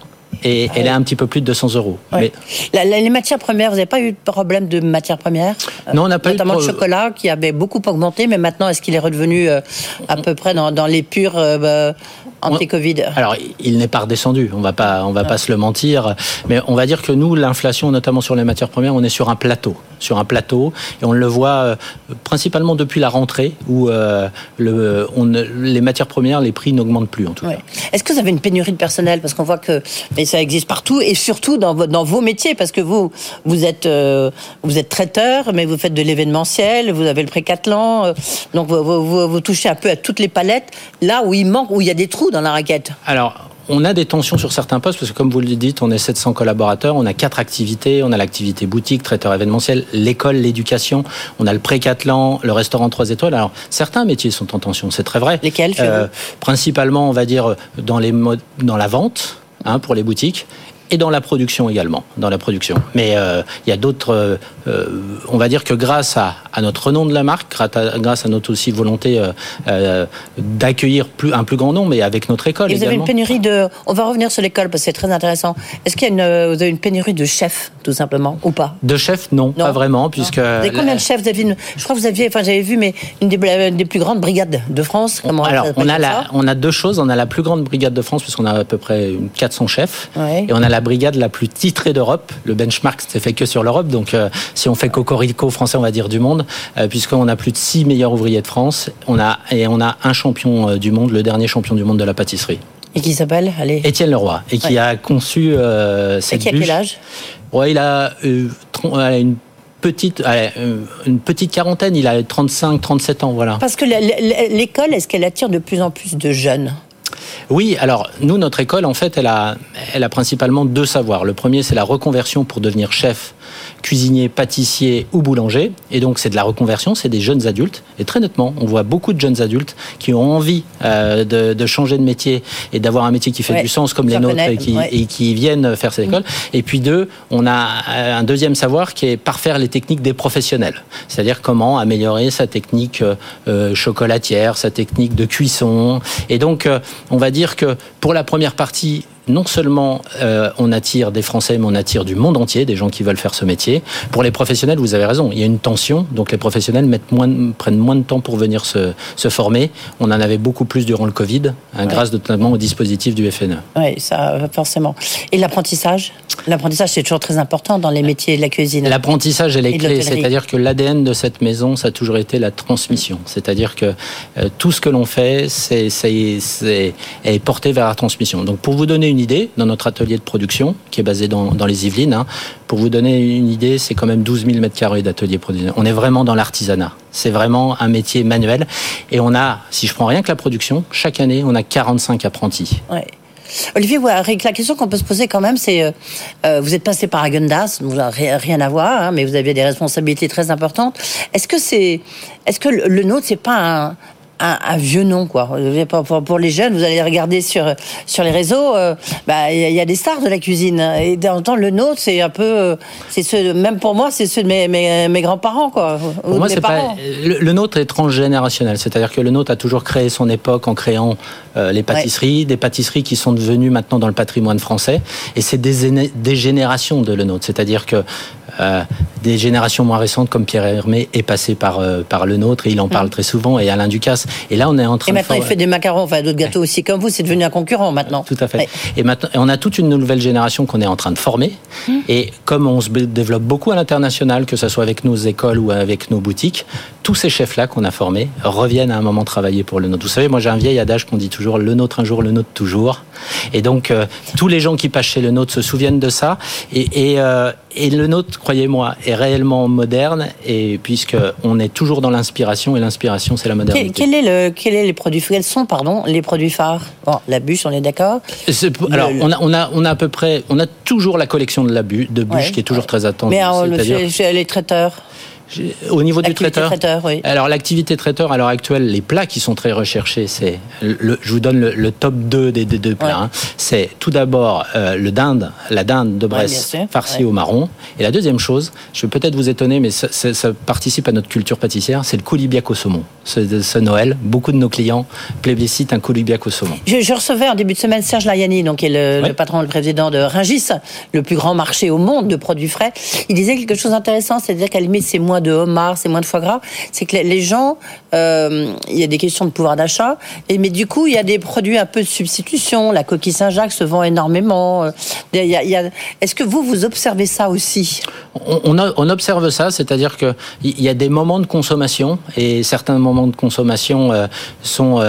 Speaker 12: et elle est un petit peu plus de 200 euros.
Speaker 6: Mais... les matières premières, vous n'avez pas eu de problème de matières premières
Speaker 12: Non, on n'a pas
Speaker 6: Notamment eu de... le chocolat qui avait beaucoup augmenté, mais maintenant, est-ce qu'il est redevenu à peu près dans, dans les purs bah, anti-Covid
Speaker 12: Alors, il n'est pas redescendu, on va pas, on va pas se le mentir, mais on va dire que nous, l'inflation, notamment sur les matières premières, on est sur un plateau, sur un plateau, et on le voit euh, principalement depuis la rentrée où euh, le, on, les matières premières, les prix n'augmentent plus en tout cas.
Speaker 6: Est-ce que vous avez une pénurie de personnel? Parce qu'on voit que mais ça existe partout et surtout dans, dans vos métiers parce que vous vous êtes euh, vous êtes traiteur, mais vous faites de l'événementiel, vous avez le précatelan, donc vous, vous, vous touchez un peu à toutes les palettes. Là où il manque, où il y a des trous dans la raquette
Speaker 12: Alors, on a des tensions sur certains postes parce que, comme vous le dites, on est 700 collaborateurs, on a quatre activités. On a l'activité boutique, traiteur événementiel, l'école, l'éducation. On a le précatelan, le restaurant 3 étoiles. Alors, certains métiers sont en tension, c'est très vrai.
Speaker 6: Lesquels euh,
Speaker 12: Principalement, on va dire, dans, les dans la vente. Hein, pour les boutiques et dans la production également, dans la production. Mais euh, il y a d'autres. Euh, on va dire que grâce à, à, notre renom de la marque, grâce à, notre aussi volonté euh, d'accueillir plus, un plus grand nombre, et avec notre école.
Speaker 6: Et vous avez une pénurie de. On va revenir sur l'école parce que c'est très intéressant. Est-ce qu'il y a une, vous avez une pénurie de chefs, tout simplement, ou pas?
Speaker 12: De chefs, non, pas vraiment, puisque. Vous
Speaker 6: avez combien de chefs? Vous avez une, Je crois que vous aviez, enfin j'avais vu, mais une des, des, plus grandes brigades de France.
Speaker 12: Comment Alors on a la, on a deux choses. On a la plus grande brigade de France puisqu'on a à peu près 400 chefs, et on a la brigade la plus titrée d'Europe. Le benchmark, c'est fait que sur l'Europe. Donc, euh, si on fait cocorico français, on va dire du monde, euh, puisqu'on a plus de 6 meilleurs ouvriers de France. On a, et on a un champion euh, du monde, le dernier champion du monde de la pâtisserie.
Speaker 6: Et qui s'appelle Allez.
Speaker 12: Étienne Leroy. Et qui a conçu cette
Speaker 6: Et qui a quel âge?
Speaker 12: Ouais, Il a une petite, une petite quarantaine, il a 35, 37 ans, voilà.
Speaker 6: Parce que l'école, est-ce qu'elle attire de plus en plus de jeunes?
Speaker 12: Oui, alors nous, notre école, en fait, elle a, elle a principalement deux savoirs. Le premier, c'est la reconversion pour devenir chef cuisinier, pâtissier ou boulanger. Et donc, c'est de la reconversion, c'est des jeunes adultes. Et très nettement, on voit beaucoup de jeunes adultes qui ont envie euh, de, de, changer de métier et d'avoir un métier qui fait du sens comme les nôtres et qui, et qui, viennent faire cette école. Mm. Et puis deux, on a euh, un deuxième savoir qui est parfaire les techniques des professionnels. C'est-à-dire comment améliorer sa technique euh, chocolatière, sa technique de cuisson. Et donc, on va dire que pour la première partie, non seulement euh, on attire des Français, mais on attire du monde entier, des gens qui veulent faire ce métier. Pour les professionnels, vous avez raison, il y a une tension, donc les professionnels mettent moins, prennent moins de temps pour venir se, se former. On en avait beaucoup plus durant le Covid, hein, grâce notamment au dispositif du FNE.
Speaker 6: Oui, ça, forcément. Et l'apprentissage? L'apprentissage, c'est toujours très important dans les métiers de la cuisine.
Speaker 12: L'apprentissage est clés, c'est-à-dire que l'ADN de cette maison, ça a toujours été la transmission. C'est-à-dire que euh, tout ce que l'on fait, c'est, est porté vers la transmission. Donc pour vous donner une idée, dans notre atelier de production, qui est basé dans, dans les Yvelines, hein, pour vous donner une idée, c'est quand même 12 000 mètres carrés d'atelier production. On est vraiment dans l'artisanat. C'est vraiment un métier manuel. Et on a, si je prends rien que la production, chaque année, on a 45 apprentis.
Speaker 6: Ouais. Olivier la question qu'on peut se poser quand même, c'est euh, euh, vous êtes passé par Agendas, vous n'avez rien à voir, hein, mais vous avez des responsabilités très importantes. Est-ce que c'est, est-ce que le nôtre, c'est pas un, un, vieux nom, quoi. Pour, pour, les jeunes, vous allez regarder sur, sur les réseaux, euh, bah, il y, a des stars de la cuisine. Et temps, le nôtre, c'est un peu, euh, c'est ceux, même pour moi, c'est ceux de mes, mes, grands-parents, quoi.
Speaker 12: Pour moi, c'est pas, le, nôtre est transgénérationnel. C'est-à-dire que le nôtre a toujours créé son époque en créant euh, les pâtisseries, des pâtisseries qui sont devenues maintenant dans le patrimoine français. Et c'est des, des générations de le nôtre. C'est-à-dire que des générations moins récentes comme Pierre Hermé est passé par, euh, par le nôtre et il en parle mm. très souvent et Alain Ducasse. Et là, on est en train
Speaker 6: Et maintenant, il fait des macarons, enfin d'autres gâteaux aussi comme vous, c'est devenu un concurrent maintenant.
Speaker 12: Tout à fait. Et maintenant, on a toute une nouvelle génération qu'on est en train de former. Mm. Et comme on se développe beaucoup à l'international, que ce soit avec nos écoles ou avec nos boutiques, tous ces chefs-là qu'on a formés reviennent à un moment travailler pour le nôtre. Vous savez, moi j'ai un vieil adage qu'on dit toujours le nôtre un jour, le nôtre toujours. Et donc, euh, tous les gens qui passent chez le nôtre se souviennent de ça. Et, et, euh, et le nôtre, croyez-moi, est réellement moderne. Et puisque on est toujours dans l'inspiration, et l'inspiration, c'est la modernité.
Speaker 6: Quel, est le, quel est les produits Quels sont, pardon, les produits phares? Bon, la bûche, on est d'accord
Speaker 12: Alors, on a, on a, on a à peu près, on a toujours la collection de la bûche, de bûche qui est toujours très attendue.
Speaker 6: Mais alors, les traiteurs?
Speaker 12: Au niveau du traiteur, Alors l'activité traiteur à l'heure actuelle, les plats qui sont très recherchés, c'est le, je vous donne le, top 2 des, deux plats. Hein. C'est tout d'abord euh, le dinde, la dinde de Bresse farcie au marron. Et la deuxième chose, je vais peut-être vous étonner, mais ça, participe à notre culture pâtissière, c'est le coulibiac au saumon. Ce, ce, Noël, beaucoup de nos clients plébiscitent un coulibiac au saumon.
Speaker 6: Je, recevais en début de semaine Serge Layani, donc qui est le, patron, le président de Ringis, le plus grand marché au monde de produits frais. Il disait quelque chose d'intéressant, c'est-à-dire qu'à limite c'est moins de homard, c'est moins de foie gras. C'est que les gens, euh, il y a des questions de pouvoir d'achat, et mais du coup, il y a des produits un peu de substitution. La coquille Saint-Jacques se vend énormément. Euh, est-ce que vous, vous observez ça aussi?
Speaker 12: On, on, observe ça, c'est-à-dire que il y a des moments de consommation, et certains moments de consommation euh, sont,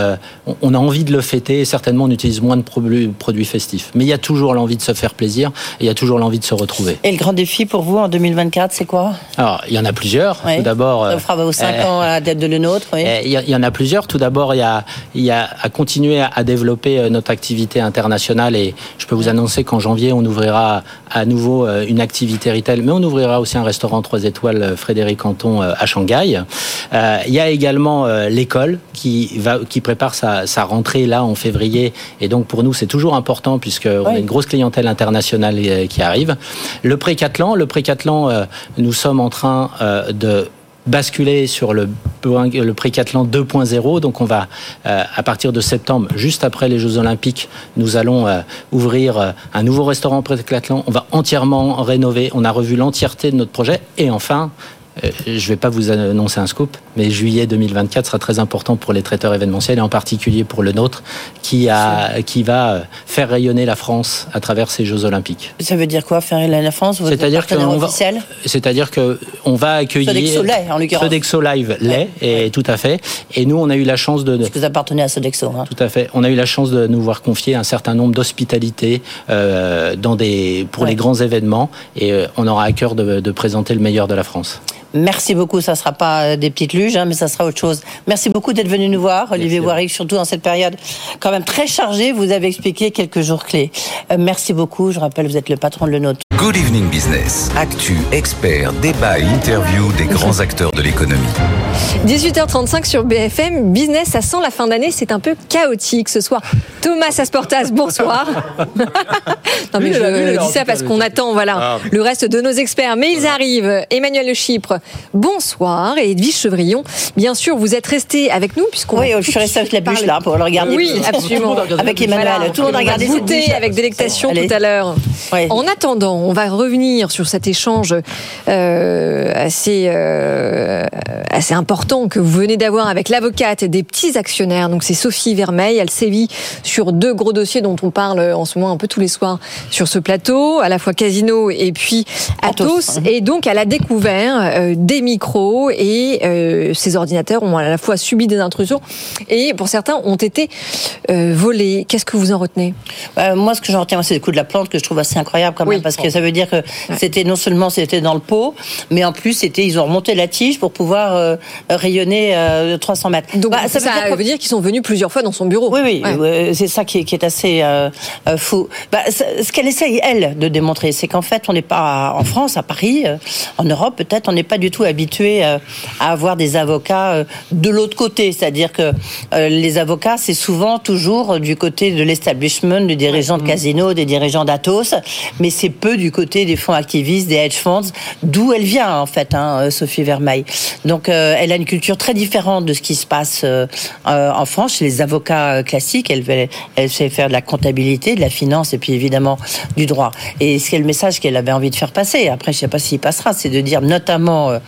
Speaker 12: on a envie de le fêter, et certainement on utilise moins de produits festifs. Mais il y a toujours l'envie de se faire plaisir, et il y a toujours l'envie de se retrouver.
Speaker 6: Et le grand défi pour vous en 2024, c'est quoi?
Speaker 12: Alors, il y en a plusieurs. Plusieurs. Tout d'abord,
Speaker 6: ça fera vos 5 ans à la tête de le nôtre.
Speaker 12: Il y, en a plusieurs. Tout d'abord, il y a, il y a à continuer à développer notre activité internationale et je peux vous annoncer qu'en janvier, on ouvrira à nouveau une activité retail, mais on ouvrira aussi un restaurant 3 étoiles Frédéric Canton à Shanghai. Il y a également l'école qui va, qui prépare sa, sa rentrée là en février et donc pour nous c'est toujours important puisqu'on a une grosse clientèle internationale euh, qui arrive. Le pré-Catlan, le euh, nous sommes en train euh, de basculer sur le, le pré-Catlan 2.0. Donc on va, à partir de septembre, juste après les Jeux Olympiques, nous allons ouvrir un nouveau restaurant pré-Catlan. On va entièrement rénover. On a revu l'entièreté de notre projet. Et enfin, euh, je ne vais pas vous annoncer un scoop, mais juillet 2024 sera très important pour les traiteurs événementiels et en particulier pour le nôtre, qui, a, qui va euh, faire rayonner la France à travers ces Jeux Olympiques.
Speaker 6: Ça veut dire quoi, faire rayonner la France
Speaker 12: C'est-à-dire qu'on va, c'est-à-dire que on va accueillir
Speaker 6: Sodexo en l'occurrence.
Speaker 12: Sodexo Live l'est, et tout à fait. Et nous, on a eu la chance de.
Speaker 6: Parce que vous appartenez à Sodexo. Hein.
Speaker 12: Tout à fait. On a eu la chance de nous voir confier un certain nombre d'hospitalités euh, dans des pour les grands événements, et euh, on aura à cœur de, de présenter le meilleur de la France.
Speaker 6: Merci beaucoup. Ça ne sera pas euh, des petites luges, hein, mais ça sera autre chose. Merci beaucoup d'être venu nous voir, Olivier Warwick, surtout dans cette période quand même très chargée. Vous avez expliqué quelques jours clés. Euh, merci beaucoup. Je rappelle, vous êtes le patron de Le Nôtre.
Speaker 1: Good Evening Business. Actu, expert, débat et interview des grands acteurs de l'économie.
Speaker 5: 18h35 sur BFM. Business, ça sent la fin d'année. C'est un peu chaotique ce soir. Thomas Asportas, bonsoir. non, mais je, dis ça parce qu'on attend voilà, ah. le reste de nos experts. Mais ils arrivent. Emmanuel Le Chypre, bonsoir. Et Edwige Chevrillon, bien sûr, vous êtes resté avec nous. puisqu'on
Speaker 6: Oui, je suis resté avec la bûche là pour le regarder.
Speaker 5: Oui, absolument.
Speaker 6: avec Emmanuel. Tout le monde a regardé cette
Speaker 5: avec délectation tout à l'heure. En attendant, on va revenir sur cet échange euh, assez, euh, assez important que vous venez d'avoir avec l'avocate des petits actionnaires. Donc c'est Sophie Vermeil. Elle sévit sur deux gros dossiers dont on parle en ce moment un peu tous les soirs sur ce plateau, à la fois Casino et puis Atos. Et donc elle a découvert euh, des micros et ces ordinateurs ont à la fois subi des intrusions et pour certains ont été volés. Qu'est-ce que vous en retenez?
Speaker 6: Moi, ce que j'en retiens, c'est le coup de la plante que je trouve assez incroyable quand même, parce que ça ça veut dire que c'était non seulement c'était dans le pot, mais en plus c'était ils ont remonté la tige pour pouvoir euh, rayonner 300 euh, mètres.
Speaker 5: Donc bah, ça, veut dire, qu'ils sont venus plusieurs fois dans son bureau.
Speaker 6: Oui, oui, c'est ça qui est, qui est assez euh, fou. Bah, ce qu'elle essaye elle de démontrer, c'est qu'en fait on n'est pas en France, à Paris, en Europe peut-être, on n'est pas du tout habitué à avoir des avocats de l'autre côté, c'est-à-dire que les avocats c'est souvent toujours du côté de l'establishment, du dirigeant de casino, des dirigeants d'Atos, mais c'est peu du côté des fonds activistes, des hedge funds, d'où elle vient en fait, hein, euh, Sophie Vermeil. Donc euh, elle a une culture très différente de ce qui se passe euh, en France chez les avocats classiques. Elle, elle sait faire de la comptabilité, de la finance et puis évidemment du droit. Et c'est le message qu'elle avait envie de faire passer. Après, je ne sais pas s'il passera, c'est de dire notamment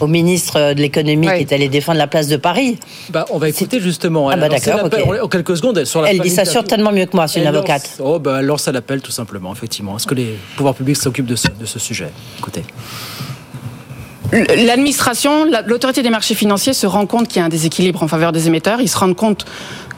Speaker 6: au ministre de l'économie qui est allé défendre la place de Paris.
Speaker 4: Bah, on va écouter justement.
Speaker 6: Ah bah d'accord.
Speaker 4: En quelques secondes, sur
Speaker 6: la Elle dit ça certainement mieux que moi, c'est une avocate.
Speaker 4: oh bah, lance à l'appel tout simplement, effectivement. Est-ce que les pouvoirs publics s'occupe de ce, de ce sujet. Écoutez.
Speaker 11: L'administration, l'autorité des marchés financiers se rend compte qu'il y a un déséquilibre en faveur des émetteurs. Ils se rendent compte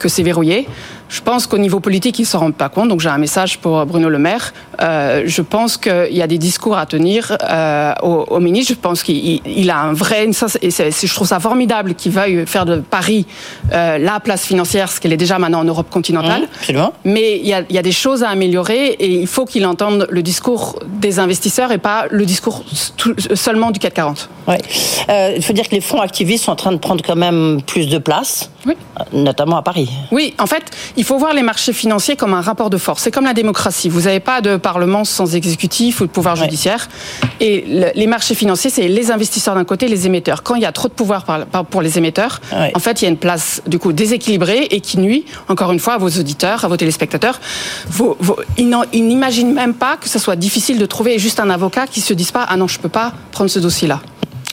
Speaker 11: que c'est verrouillé. Je pense qu'au niveau politique, ils ne s'en rendent pas compte. Donc j'ai un message pour Bruno Le Maire. Euh, je pense qu'il y a des discours à tenir euh, au, ministre. Je pense qu'il a un vrai... et je trouve ça formidable qu'il veuille faire de Paris euh, la place financière, ce qu'elle est déjà maintenant en Europe continentale.
Speaker 6: Mmh,
Speaker 11: Mais il y, a, il y, a, des choses à améliorer et il faut qu'il entende le discours des investisseurs et pas le discours seulement du 440.
Speaker 6: Ouais. Euh, il faut dire que les fonds activistes sont en train de prendre quand même plus de place, oui. notamment à Paris.
Speaker 11: Oui, en fait, il faut voir les marchés financiers comme un rapport de force. C'est comme la démocratie. Vous n'avez pas de parlement sans exécutif ou de pouvoir judiciaire. Et les marchés financiers, c'est les investisseurs d'un côté, les émetteurs. Quand il y a trop de pouvoir pour les émetteurs, en fait, il y a une place du coup déséquilibrée et qui nuit, encore une fois, à vos auditeurs, à vos téléspectateurs. Vos, ils n'imaginent même pas que ce soit difficile de trouver juste un avocat qui se dise pas ah non, je peux pas prendre ce dossier-là.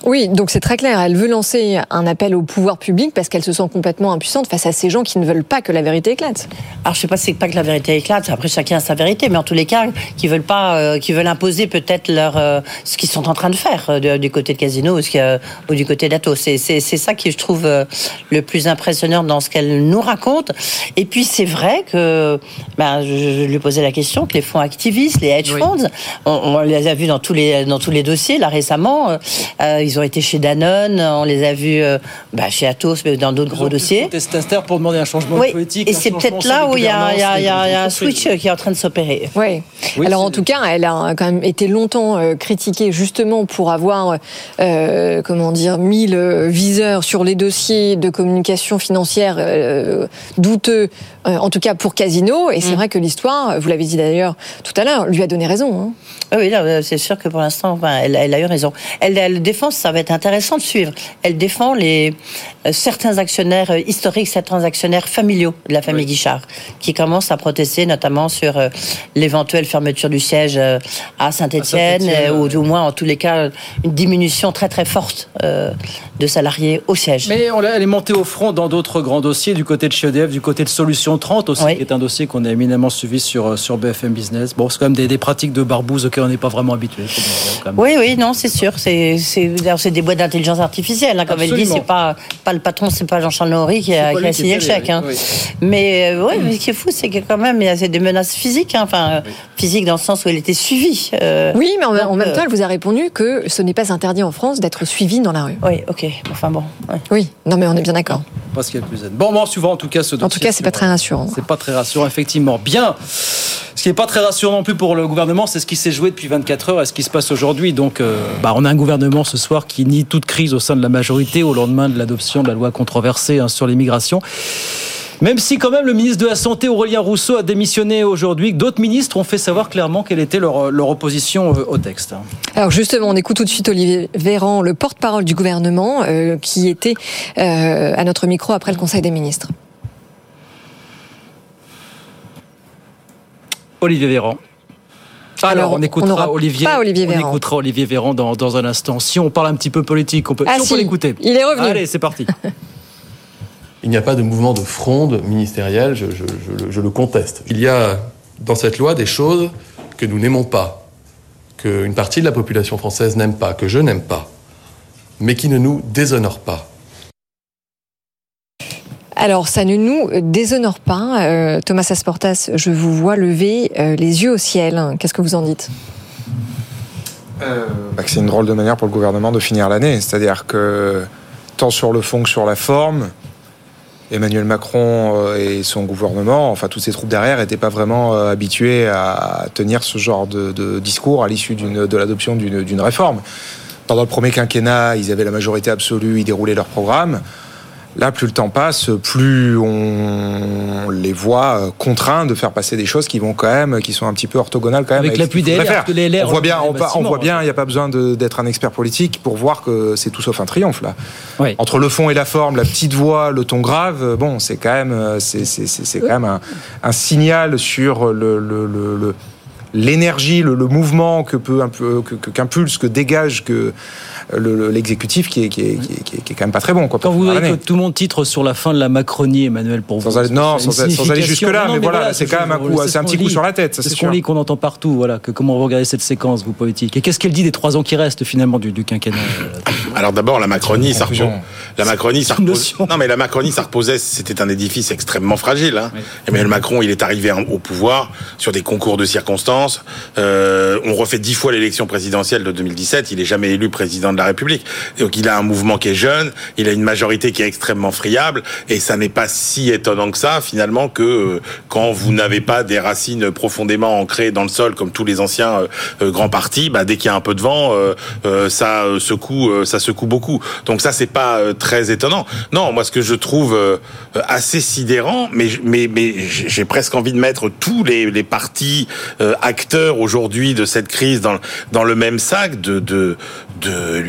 Speaker 5: Oui, donc c'est très clair. Elle veut lancer un appel au pouvoir public parce qu'elle se sent complètement impuissante face à ces gens qui ne veulent pas que la vérité éclate.
Speaker 6: Alors je sais pas si c'est pas que la vérité éclate. Après chacun a sa vérité, mais en tous les cas, qui veulent pas, euh, qui veulent imposer peut-être leur euh, ce qu'ils sont en train de faire euh, du côté de Casino ou, du côté d'Atos. C'est ça qui je trouve le plus impressionnant dans ce qu'elle nous raconte. Et puis c'est vrai que, ben, je, lui posais la question que les fonds activistes, les hedge funds, on, les a vus dans tous les dans tous les dossiers là récemment ils ont été chez Danone, on les a vus bah, chez Atos, mais dans d'autres gros dossiers.
Speaker 4: Testataire pour demander un changement
Speaker 6: oui.
Speaker 4: politique.
Speaker 6: Et c'est peut-être là où il y a, y a, y a un switch qui est en train de s'opérer.
Speaker 5: Oui. oui Alors en tout cas, elle a quand même été longtemps critiquée justement pour avoir, euh, comment dire, mis le viseur sur les dossiers de communication financière euh, douteux, euh, en tout cas pour Casino. Et c'est mm. vrai que l'histoire, vous l'avez dit d'ailleurs tout à l'heure, lui a donné raison. Hein.
Speaker 6: Ah oui, c'est sûr que pour l'instant, elle, elle, a eu raison. Elle, elle, défend, ça va être intéressant de suivre. Elle défend les euh, certains actionnaires euh, historiques, certains actionnaires familiaux de la famille Guichard, qui commencent à protester, notamment sur euh, l'éventuelle fermeture du siège à Saint-Étienne, ou au moins, en tous les cas, une diminution très très forte de salariés au siège.
Speaker 4: Mais elle est montée au front dans d'autres grands dossiers, du côté de chez EDF, du côté de Solution 30 aussi, qui est un dossier qu'on a éminemment suivi sur, sur BFM Business. Bon, c'est quand même des, des pratiques de barbouze on n'est pas vraiment habitué.
Speaker 6: Oui, oui, non, c'est sûr. C'est des boîtes d'intelligence artificielle. Hein, comme elle dit, c'est pas, pas le patron, c'est pas Jean-Charles Nory qui a, signé le chèque. Hein. Mais euh, oui, ce qui est fou, c'est que quand même, il y a des menaces physiques. Hein. enfin, physiques dans le sens où elle était suivie.
Speaker 5: Euh, oui, mais en, même euh, temps, elle vous a répondu que ce n'est pas interdit en France d'être suivi dans la rue.
Speaker 6: Oui, ok. Enfin bon.
Speaker 5: Oui, non, mais on est bien d'accord.
Speaker 4: Pas ce qu'il y a de plus Bon, bon, souvent, en tout cas, ce
Speaker 5: En tout cas, c'est pas très rassurant.
Speaker 4: C'est pas très rassurant, effectivement. Bien. Ce qui n'est pas très rassurant non plus pour le gouvernement, c'est ce qui s'est joué depuis 24 heures et ce qui se passe aujourd'hui. Donc, euh, bah, on a un gouvernement ce soir qui nie toute crise au sein de la majorité au lendemain de l'adoption de la loi controversée hein, sur l'immigration. Même si quand même le ministre de la Santé, Aurélien Rousseau, a démissionné aujourd'hui, d'autres ministres ont fait savoir clairement quelle était leur, opposition euh, au texte.
Speaker 5: Alors justement, on écoute tout de suite Olivier Véran, le porte-parole du gouvernement, euh, qui était à notre micro après le Conseil des ministres.
Speaker 4: Olivier Véran. Alors, on écoutera Olivier, on écoutera Olivier Véran dans, dans, un instant. Si on parle un petit peu politique, on peut,
Speaker 5: ah
Speaker 4: si l'écouter.
Speaker 5: Il est revenu.
Speaker 4: Allez, c'est parti.
Speaker 13: Il n'y a pas de mouvement de fronde ministérielle, je, je, je, le conteste. Il y a dans cette loi des choses que nous n'aimons pas, qu'une partie de la population française n'aime pas, que je n'aime pas, mais qui ne nous déshonorent pas.
Speaker 5: Alors, ça ne nous déshonore pas. Euh, Thomas Asportas, je vous vois lever euh, les yeux au ciel. Qu'est-ce que vous en dites?
Speaker 8: Euh, bah, C'est une drôle de manière pour le gouvernement de finir l'année. C'est-à-dire que, tant sur le fond que sur la forme, Emmanuel Macron et son gouvernement, enfin toutes ses troupes derrière, n'étaient pas vraiment habitués à tenir ce genre de, discours à l'issue de l'adoption d'une réforme. Pendant le premier quinquennat, ils avaient la majorité absolue, ils déroulaient leur programme. Là, plus le temps passe, plus on les voit euh, contraints de faire passer des choses qui vont quand même, qui sont un petit peu orthogonales quand même.
Speaker 4: Avec, l'appui des LR,
Speaker 8: les on voit bien, on, voit bien, il n'y a pas besoin d'être un expert politique pour voir que c'est tout sauf un triomphe là. Entre le fond et la forme, la petite voix, le ton grave, bon, c'est quand même, euh, c'est quand même un, signal sur le, le, l'énergie, le, mouvement que peut qu'impulse, que, dégage que l'exécutif qui est, qui, est, qui, est, quand même pas très bon. Quoi,
Speaker 4: Quand vous voyez que tout le monde titre sur la fin de la Macronie, Emmanuel, pour
Speaker 8: vous. non, sans, aller jusque-là, mais, voilà, c'est quand même un, coup, c'est un petit coup sur la tête.
Speaker 4: C'est ce qu'on lit, qu'on entend partout. Voilà, que comment vous regardez cette séquence, vous, politique Et qu'est-ce qu'elle dit des trois ans qui restent, finalement, du, du quinquennat euh,
Speaker 14: Alors d'abord, la Macronie, ça la Macronie, ça non, mais la Macronie, ça reposait, c'était un édifice extrêmement fragile. Hein. Emmanuel Macron, il est arrivé au pouvoir sur des concours de circonstances. Euh, on refait dix fois l'élection présidentielle de 2017. Il est jamais élu président de la République. Donc il a un mouvement qui est jeune, il a une majorité qui est extrêmement friable, et ça n'est pas si étonnant que ça finalement que euh, quand vous n'avez pas des racines profondément ancrées dans le sol comme tous les anciens euh, euh, grands partis, bah, dès qu'il y a un peu de vent, ça secoue, ça secoue beaucoup. Donc ça c'est pas très étonnant. Non, moi ce que je trouve assez sidérant, mais mais mais j'ai presque envie de mettre tous les, les partis acteurs aujourd'hui de cette crise dans dans le même sac de de de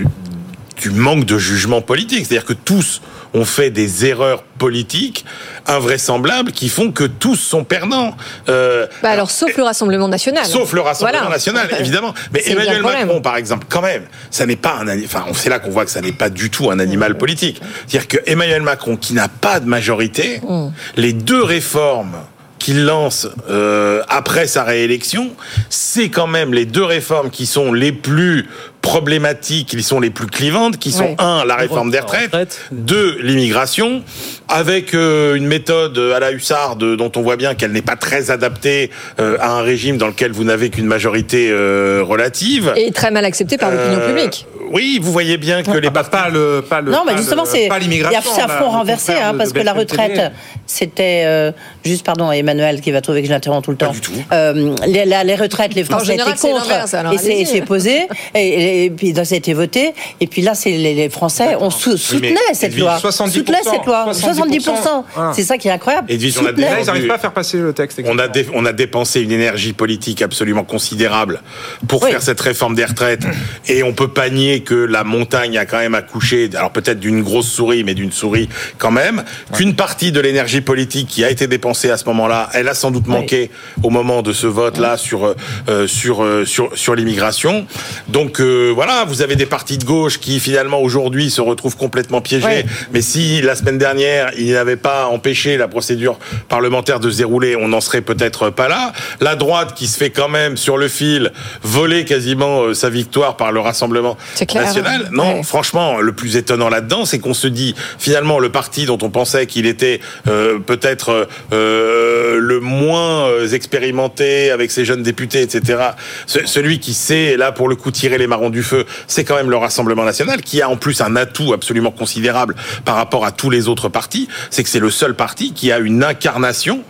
Speaker 14: du manque de jugement politique. C'est-à-dire que tous ont fait des erreurs politiques invraisemblables qui font que tous sont perdants.
Speaker 5: Euh, bah alors, sauf le Rassemblement national.
Speaker 14: Sauf le Rassemblement national, évidemment. Mais Emmanuel Macron, par exemple, quand même, ça n'est pas un, enfin, c'est là qu'on voit que ça n'est pas du tout un animal politique. C'est-à-dire que Emmanuel Macron, qui n'a pas de majorité, mm. les deux réformes qu'il lance euh, après sa réélection, c'est quand même les deux réformes qui sont les plus problématiques qui sont les plus clivantes, qui sont
Speaker 5: Ouais.
Speaker 14: un, la réforme des retraites, deux, l'immigration, avec euh, une méthode à la hussarde dont on voit bien qu'elle n'est pas très adaptée euh, à un régime dans lequel vous n'avez qu'une majorité euh, relative.
Speaker 5: Et très mal accepté par l'opinion
Speaker 14: Euh,
Speaker 5: publique.
Speaker 14: Oui, vous voyez bien que les
Speaker 8: Bah, pas le, pas le,
Speaker 6: Non, mais
Speaker 8: pas
Speaker 6: justement, c'est
Speaker 8: pas
Speaker 6: il y a
Speaker 8: l'immigration.
Speaker 6: c'est front
Speaker 8: au
Speaker 6: renversé, hein, parce que la retraite, c'était euh, juste pardon, Emmanuel qui va trouver que je l'interromps tout le temps. Euh, les, la- les retraites, les Français étaient
Speaker 5: c'est
Speaker 6: contre, et c'est
Speaker 5: allez-y.
Speaker 6: et c'est posé, et, et- et puis ça a été voté, et puis là, c'est les, les Français ont sou- soutenaient cette
Speaker 8: Edwige,
Speaker 6: loi,
Speaker 8: 70%,
Speaker 6: soutenaient cette loi,
Speaker 8: 70%,
Speaker 6: 70%.
Speaker 8: voilà.
Speaker 6: C'est ça qui est incroyable.
Speaker 14: On a
Speaker 6: Soutenaient.
Speaker 14: déjà vu-
Speaker 8: pas à faire passer le texte.
Speaker 14: On a, dé- on a dépensé une énergie politique absolument considérable pour faire cette réforme des retraites. Et on peut pas nier que la montagne a quand même accouché, alors peut-être d'une grosse souris, mais d'une souris quand même, qu'une partie de l'énergie politique qui a été dépensée à ce moment-là, elle a sans doute manqué au moment de ce vote-là sur, euh, euh, sur, euh, sur, sur l'immigration. Donc euh, voilà, vous avez des partis de gauche qui finalement aujourd'hui se retrouvent complètement piégés.
Speaker 6: Ouais.
Speaker 14: Mais si la semaine dernière, ils n'avaient pas empêché la procédure parlementaire de se dérouler, on n'en serait peut-être pas là. La droite qui se fait quand même sur le fil voler quasiment euh, sa victoire par le Rassemblement
Speaker 5: clair.
Speaker 14: national. Non,
Speaker 5: Ouais.
Speaker 14: franchement, le plus étonnant là-dedans, c'est qu'on se dit finalement le parti dont on pensait qu'il était euh, peut-être euh, le moins expérimenté avec ses jeunes députés, etc. Ce- celui qui sait là pour le coup tirer les marrons du feu, c'est quand même le Rassemblement national qui a en plus un atout absolument considérable par rapport à tous les autres partis, c'est que c'est le seul parti qui a une incarnation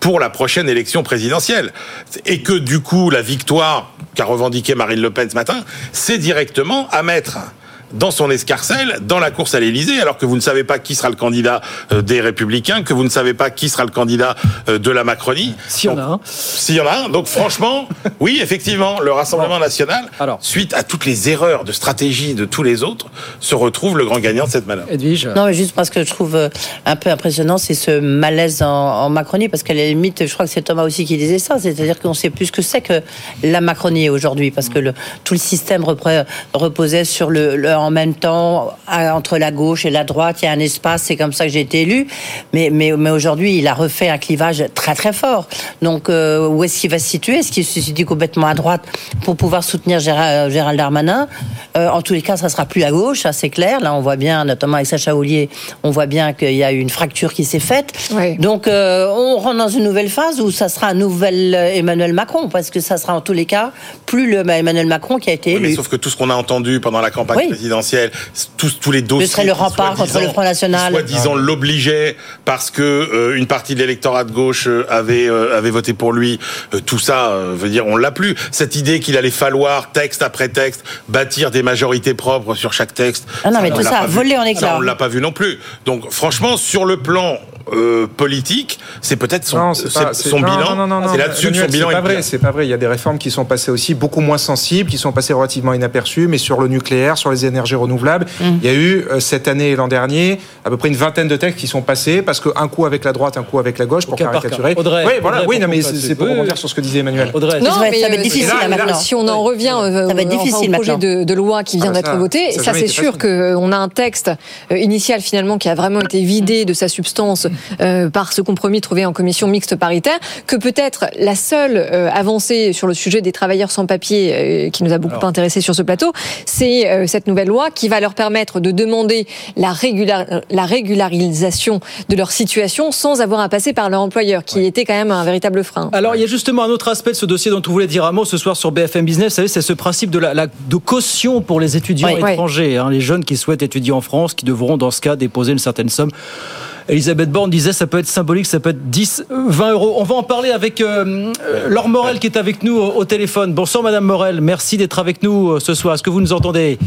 Speaker 14: pour la prochaine élection présidentielle. Et que du coup, la victoire qu'a revendiquée Marine Le Pen ce matin, c'est directement à mettre dans son escarcelle, dans la course à l'Élysée, alors que vous ne savez pas qui sera le candidat euh, des Républicains, que vous ne savez pas qui sera le candidat euh, de la Macronie.
Speaker 4: S'il y en a un.
Speaker 14: S'il y en a un. Donc franchement, oui, effectivement, le Rassemblement national, suite à toutes les erreurs de stratégie de tous les autres, se retrouve le grand gagnant de cette manœuvre.
Speaker 4: Edwige
Speaker 6: Non, mais juste parce que je trouve euh, un peu impressionnant, c'est ce malaise en, en Macronie, parce qu'à la limite, je crois que c'est Thomas aussi qui disait ça, c'est-à-dire qu'on sait plus ce que c'est que la Macronie aujourd'hui, parce que le, tout le système repre- reposait sur le, le en même temps entre la gauche et la droite, il y a un espace, c'est comme ça que j'ai été élu, mais, mais, mais aujourd'hui, il a refait un clivage très très fort. Donc, euh, où est-ce qu'il va se situer? Est-ce qu'il se situe complètement à droite pour pouvoir soutenir Gérald, Gérald Darmanin? Euh, En tous les cas, ça sera plus à gauche, ça c'est clair. Là, on voit bien, notamment avec Sacha Ollier, on voit bien qu'il y a eu une fracture qui s'est faite. Donc, euh, on rentre dans une nouvelle phase où ça sera un nouvel euh, Emmanuel Macron, parce que ça sera en tous les cas plus le Emmanuel Macron qui a été
Speaker 14: Oui, mais
Speaker 6: élu.
Speaker 14: sauf que tout ce qu'on a entendu pendant la campagne
Speaker 6: Oui.
Speaker 14: présidentielle, tous, tous les dossiers.
Speaker 6: serait le
Speaker 14: qui,
Speaker 6: rempart contre
Speaker 14: soi-disant-
Speaker 6: le Front National.
Speaker 14: Soi-disant l'obligeait parce que euh, une partie de l'électorat de gauche euh, avait euh, avait voté pour lui. Euh, tout ça, euh, veut dire, on l'a plus. Cette idée qu'il allait falloir texte après texte bâtir des majorités propres sur chaque texte.
Speaker 6: Ah non, mais
Speaker 14: on
Speaker 6: tout ça volé en éclats.
Speaker 14: Ça, on l'a pas vu non plus. Donc, franchement, sur le plan euh, politique, c'est peut-être son,
Speaker 8: Non, c'est
Speaker 14: c'est-
Speaker 8: pas- c'est-
Speaker 14: son
Speaker 8: non,
Speaker 14: bilan.
Speaker 8: non, non, non,
Speaker 14: c'est là-dessus que son bilan
Speaker 8: c'est
Speaker 14: est
Speaker 8: pas vrai. C'est pas vrai. Il y a des réformes qui sont passées aussi beaucoup moins sensibles, qui sont passées relativement inaperçues, mais sur le nucléaire, sur les énergies renouvelables,
Speaker 14: Mm.
Speaker 8: il y a eu euh, cette année et l'an dernier à peu près une vingtaine de textes qui sont passés parce qu'un coup avec la droite, un coup avec la gauche pour
Speaker 4: par
Speaker 8: caricaturer.
Speaker 4: Audrey,
Speaker 8: oui, voilà,
Speaker 4: Audrey,
Speaker 8: oui, non,
Speaker 4: pour
Speaker 8: mais c'est c'est pour rebondir sur ce que disait Emmanuel.
Speaker 4: Audrey.
Speaker 5: Non,
Speaker 6: Ça va être-
Speaker 5: mais
Speaker 6: ça va être
Speaker 5: euh,
Speaker 6: difficile, maintenant.
Speaker 5: si on en revient euh, au projet de, loi qui vient
Speaker 8: Ah,
Speaker 5: d'être voté,
Speaker 8: ça
Speaker 5: c'est sûr qu'on a un texte euh, initial finalement qui a vraiment été vidé de sa substance euh, par ce compromis trouvé en commission mixte paritaire, que peut-être la seule euh, avancée sur le sujet des travailleurs sans papier euh, qui nous a beaucoup intéressé sur ce plateau, c'est cette nouvelle loi qui va leur permettre de demander la, régular- la régularisation de leur situation sans avoir à passer par leur employeur, qui était quand même un véritable frein.
Speaker 4: Alors, il y a justement un autre aspect de ce dossier dont on voulait dire un mot ce soir sur BFM Business. Vous savez, c'est ce principe de, la, la- de caution pour les étudiants étrangers. hein, les jeunes qui souhaitent étudier en France, qui devront, dans ce cas, déposer une certaine somme. Elisabeth Borne disait ça peut être symbolique, ça peut être 10, euh, 20 euros. On va en parler avec euh, euh, Laure Morel qui est avec nous au, au téléphone. Bonsoir Madame Morel, merci d'être avec nous euh, ce soir. Est-ce que vous nous entendez?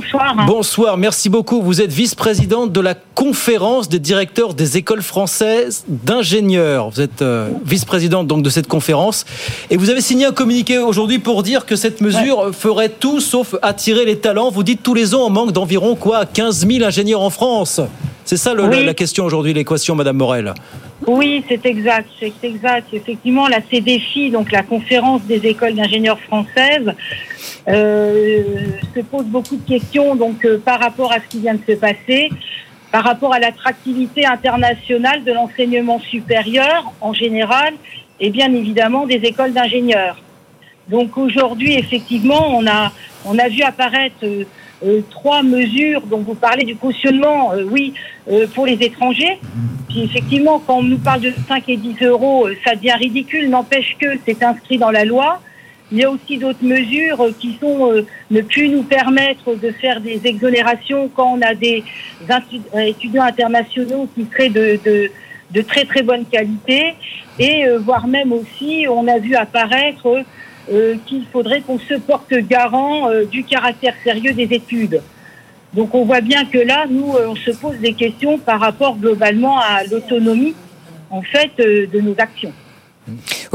Speaker 15: Bonsoir.
Speaker 4: Bonsoir, merci beaucoup. Vous êtes vice-présidente de la conférence des directeurs des écoles françaises d'ingénieurs. Vous êtes euh, vice-présidente donc de cette conférence et vous avez signé un communiqué aujourd'hui pour dire que cette mesure ferait tout sauf attirer les talents. Vous dites tous les ans on manque d'environ quoi 15 000 ingénieurs en France. C'est ça le-
Speaker 15: Oui.
Speaker 4: la, la question aujourd'hui, l'équation, Madame Morel.
Speaker 15: Oui, c'est exact, c'est exact. Effectivement, la CDFI, donc la conférence des écoles d'ingénieurs françaises, euh, se pose beaucoup de questions donc euh, par rapport à ce qui vient de se passer, par rapport à l'attractivité internationale de l'enseignement supérieur en général et bien évidemment des écoles d'ingénieurs. Donc aujourd'hui, effectivement, on a, on a vu apparaître euh, euh, trois mesures. Donc vous parlez du cautionnement, euh, oui, euh, pour les étrangers. Puis effectivement, quand on nous parle de 5 et 10 euros, euh, ça devient ridicule. N'empêche que c'est inscrit dans la loi. Il y a aussi d'autres mesures euh, qui sont ne plus nous permettre de faire des exonérations quand on a des étudiants internationaux qui seraient de, de, de très très bonne qualité et voire même aussi on a vu apparaître qu'il faudrait qu'on se porte garant euh, du caractère sérieux des études. Donc on voit bien que là, nous, euh, on se pose des questions par rapport globalement à l'autonomie en fait euh, de nos actions.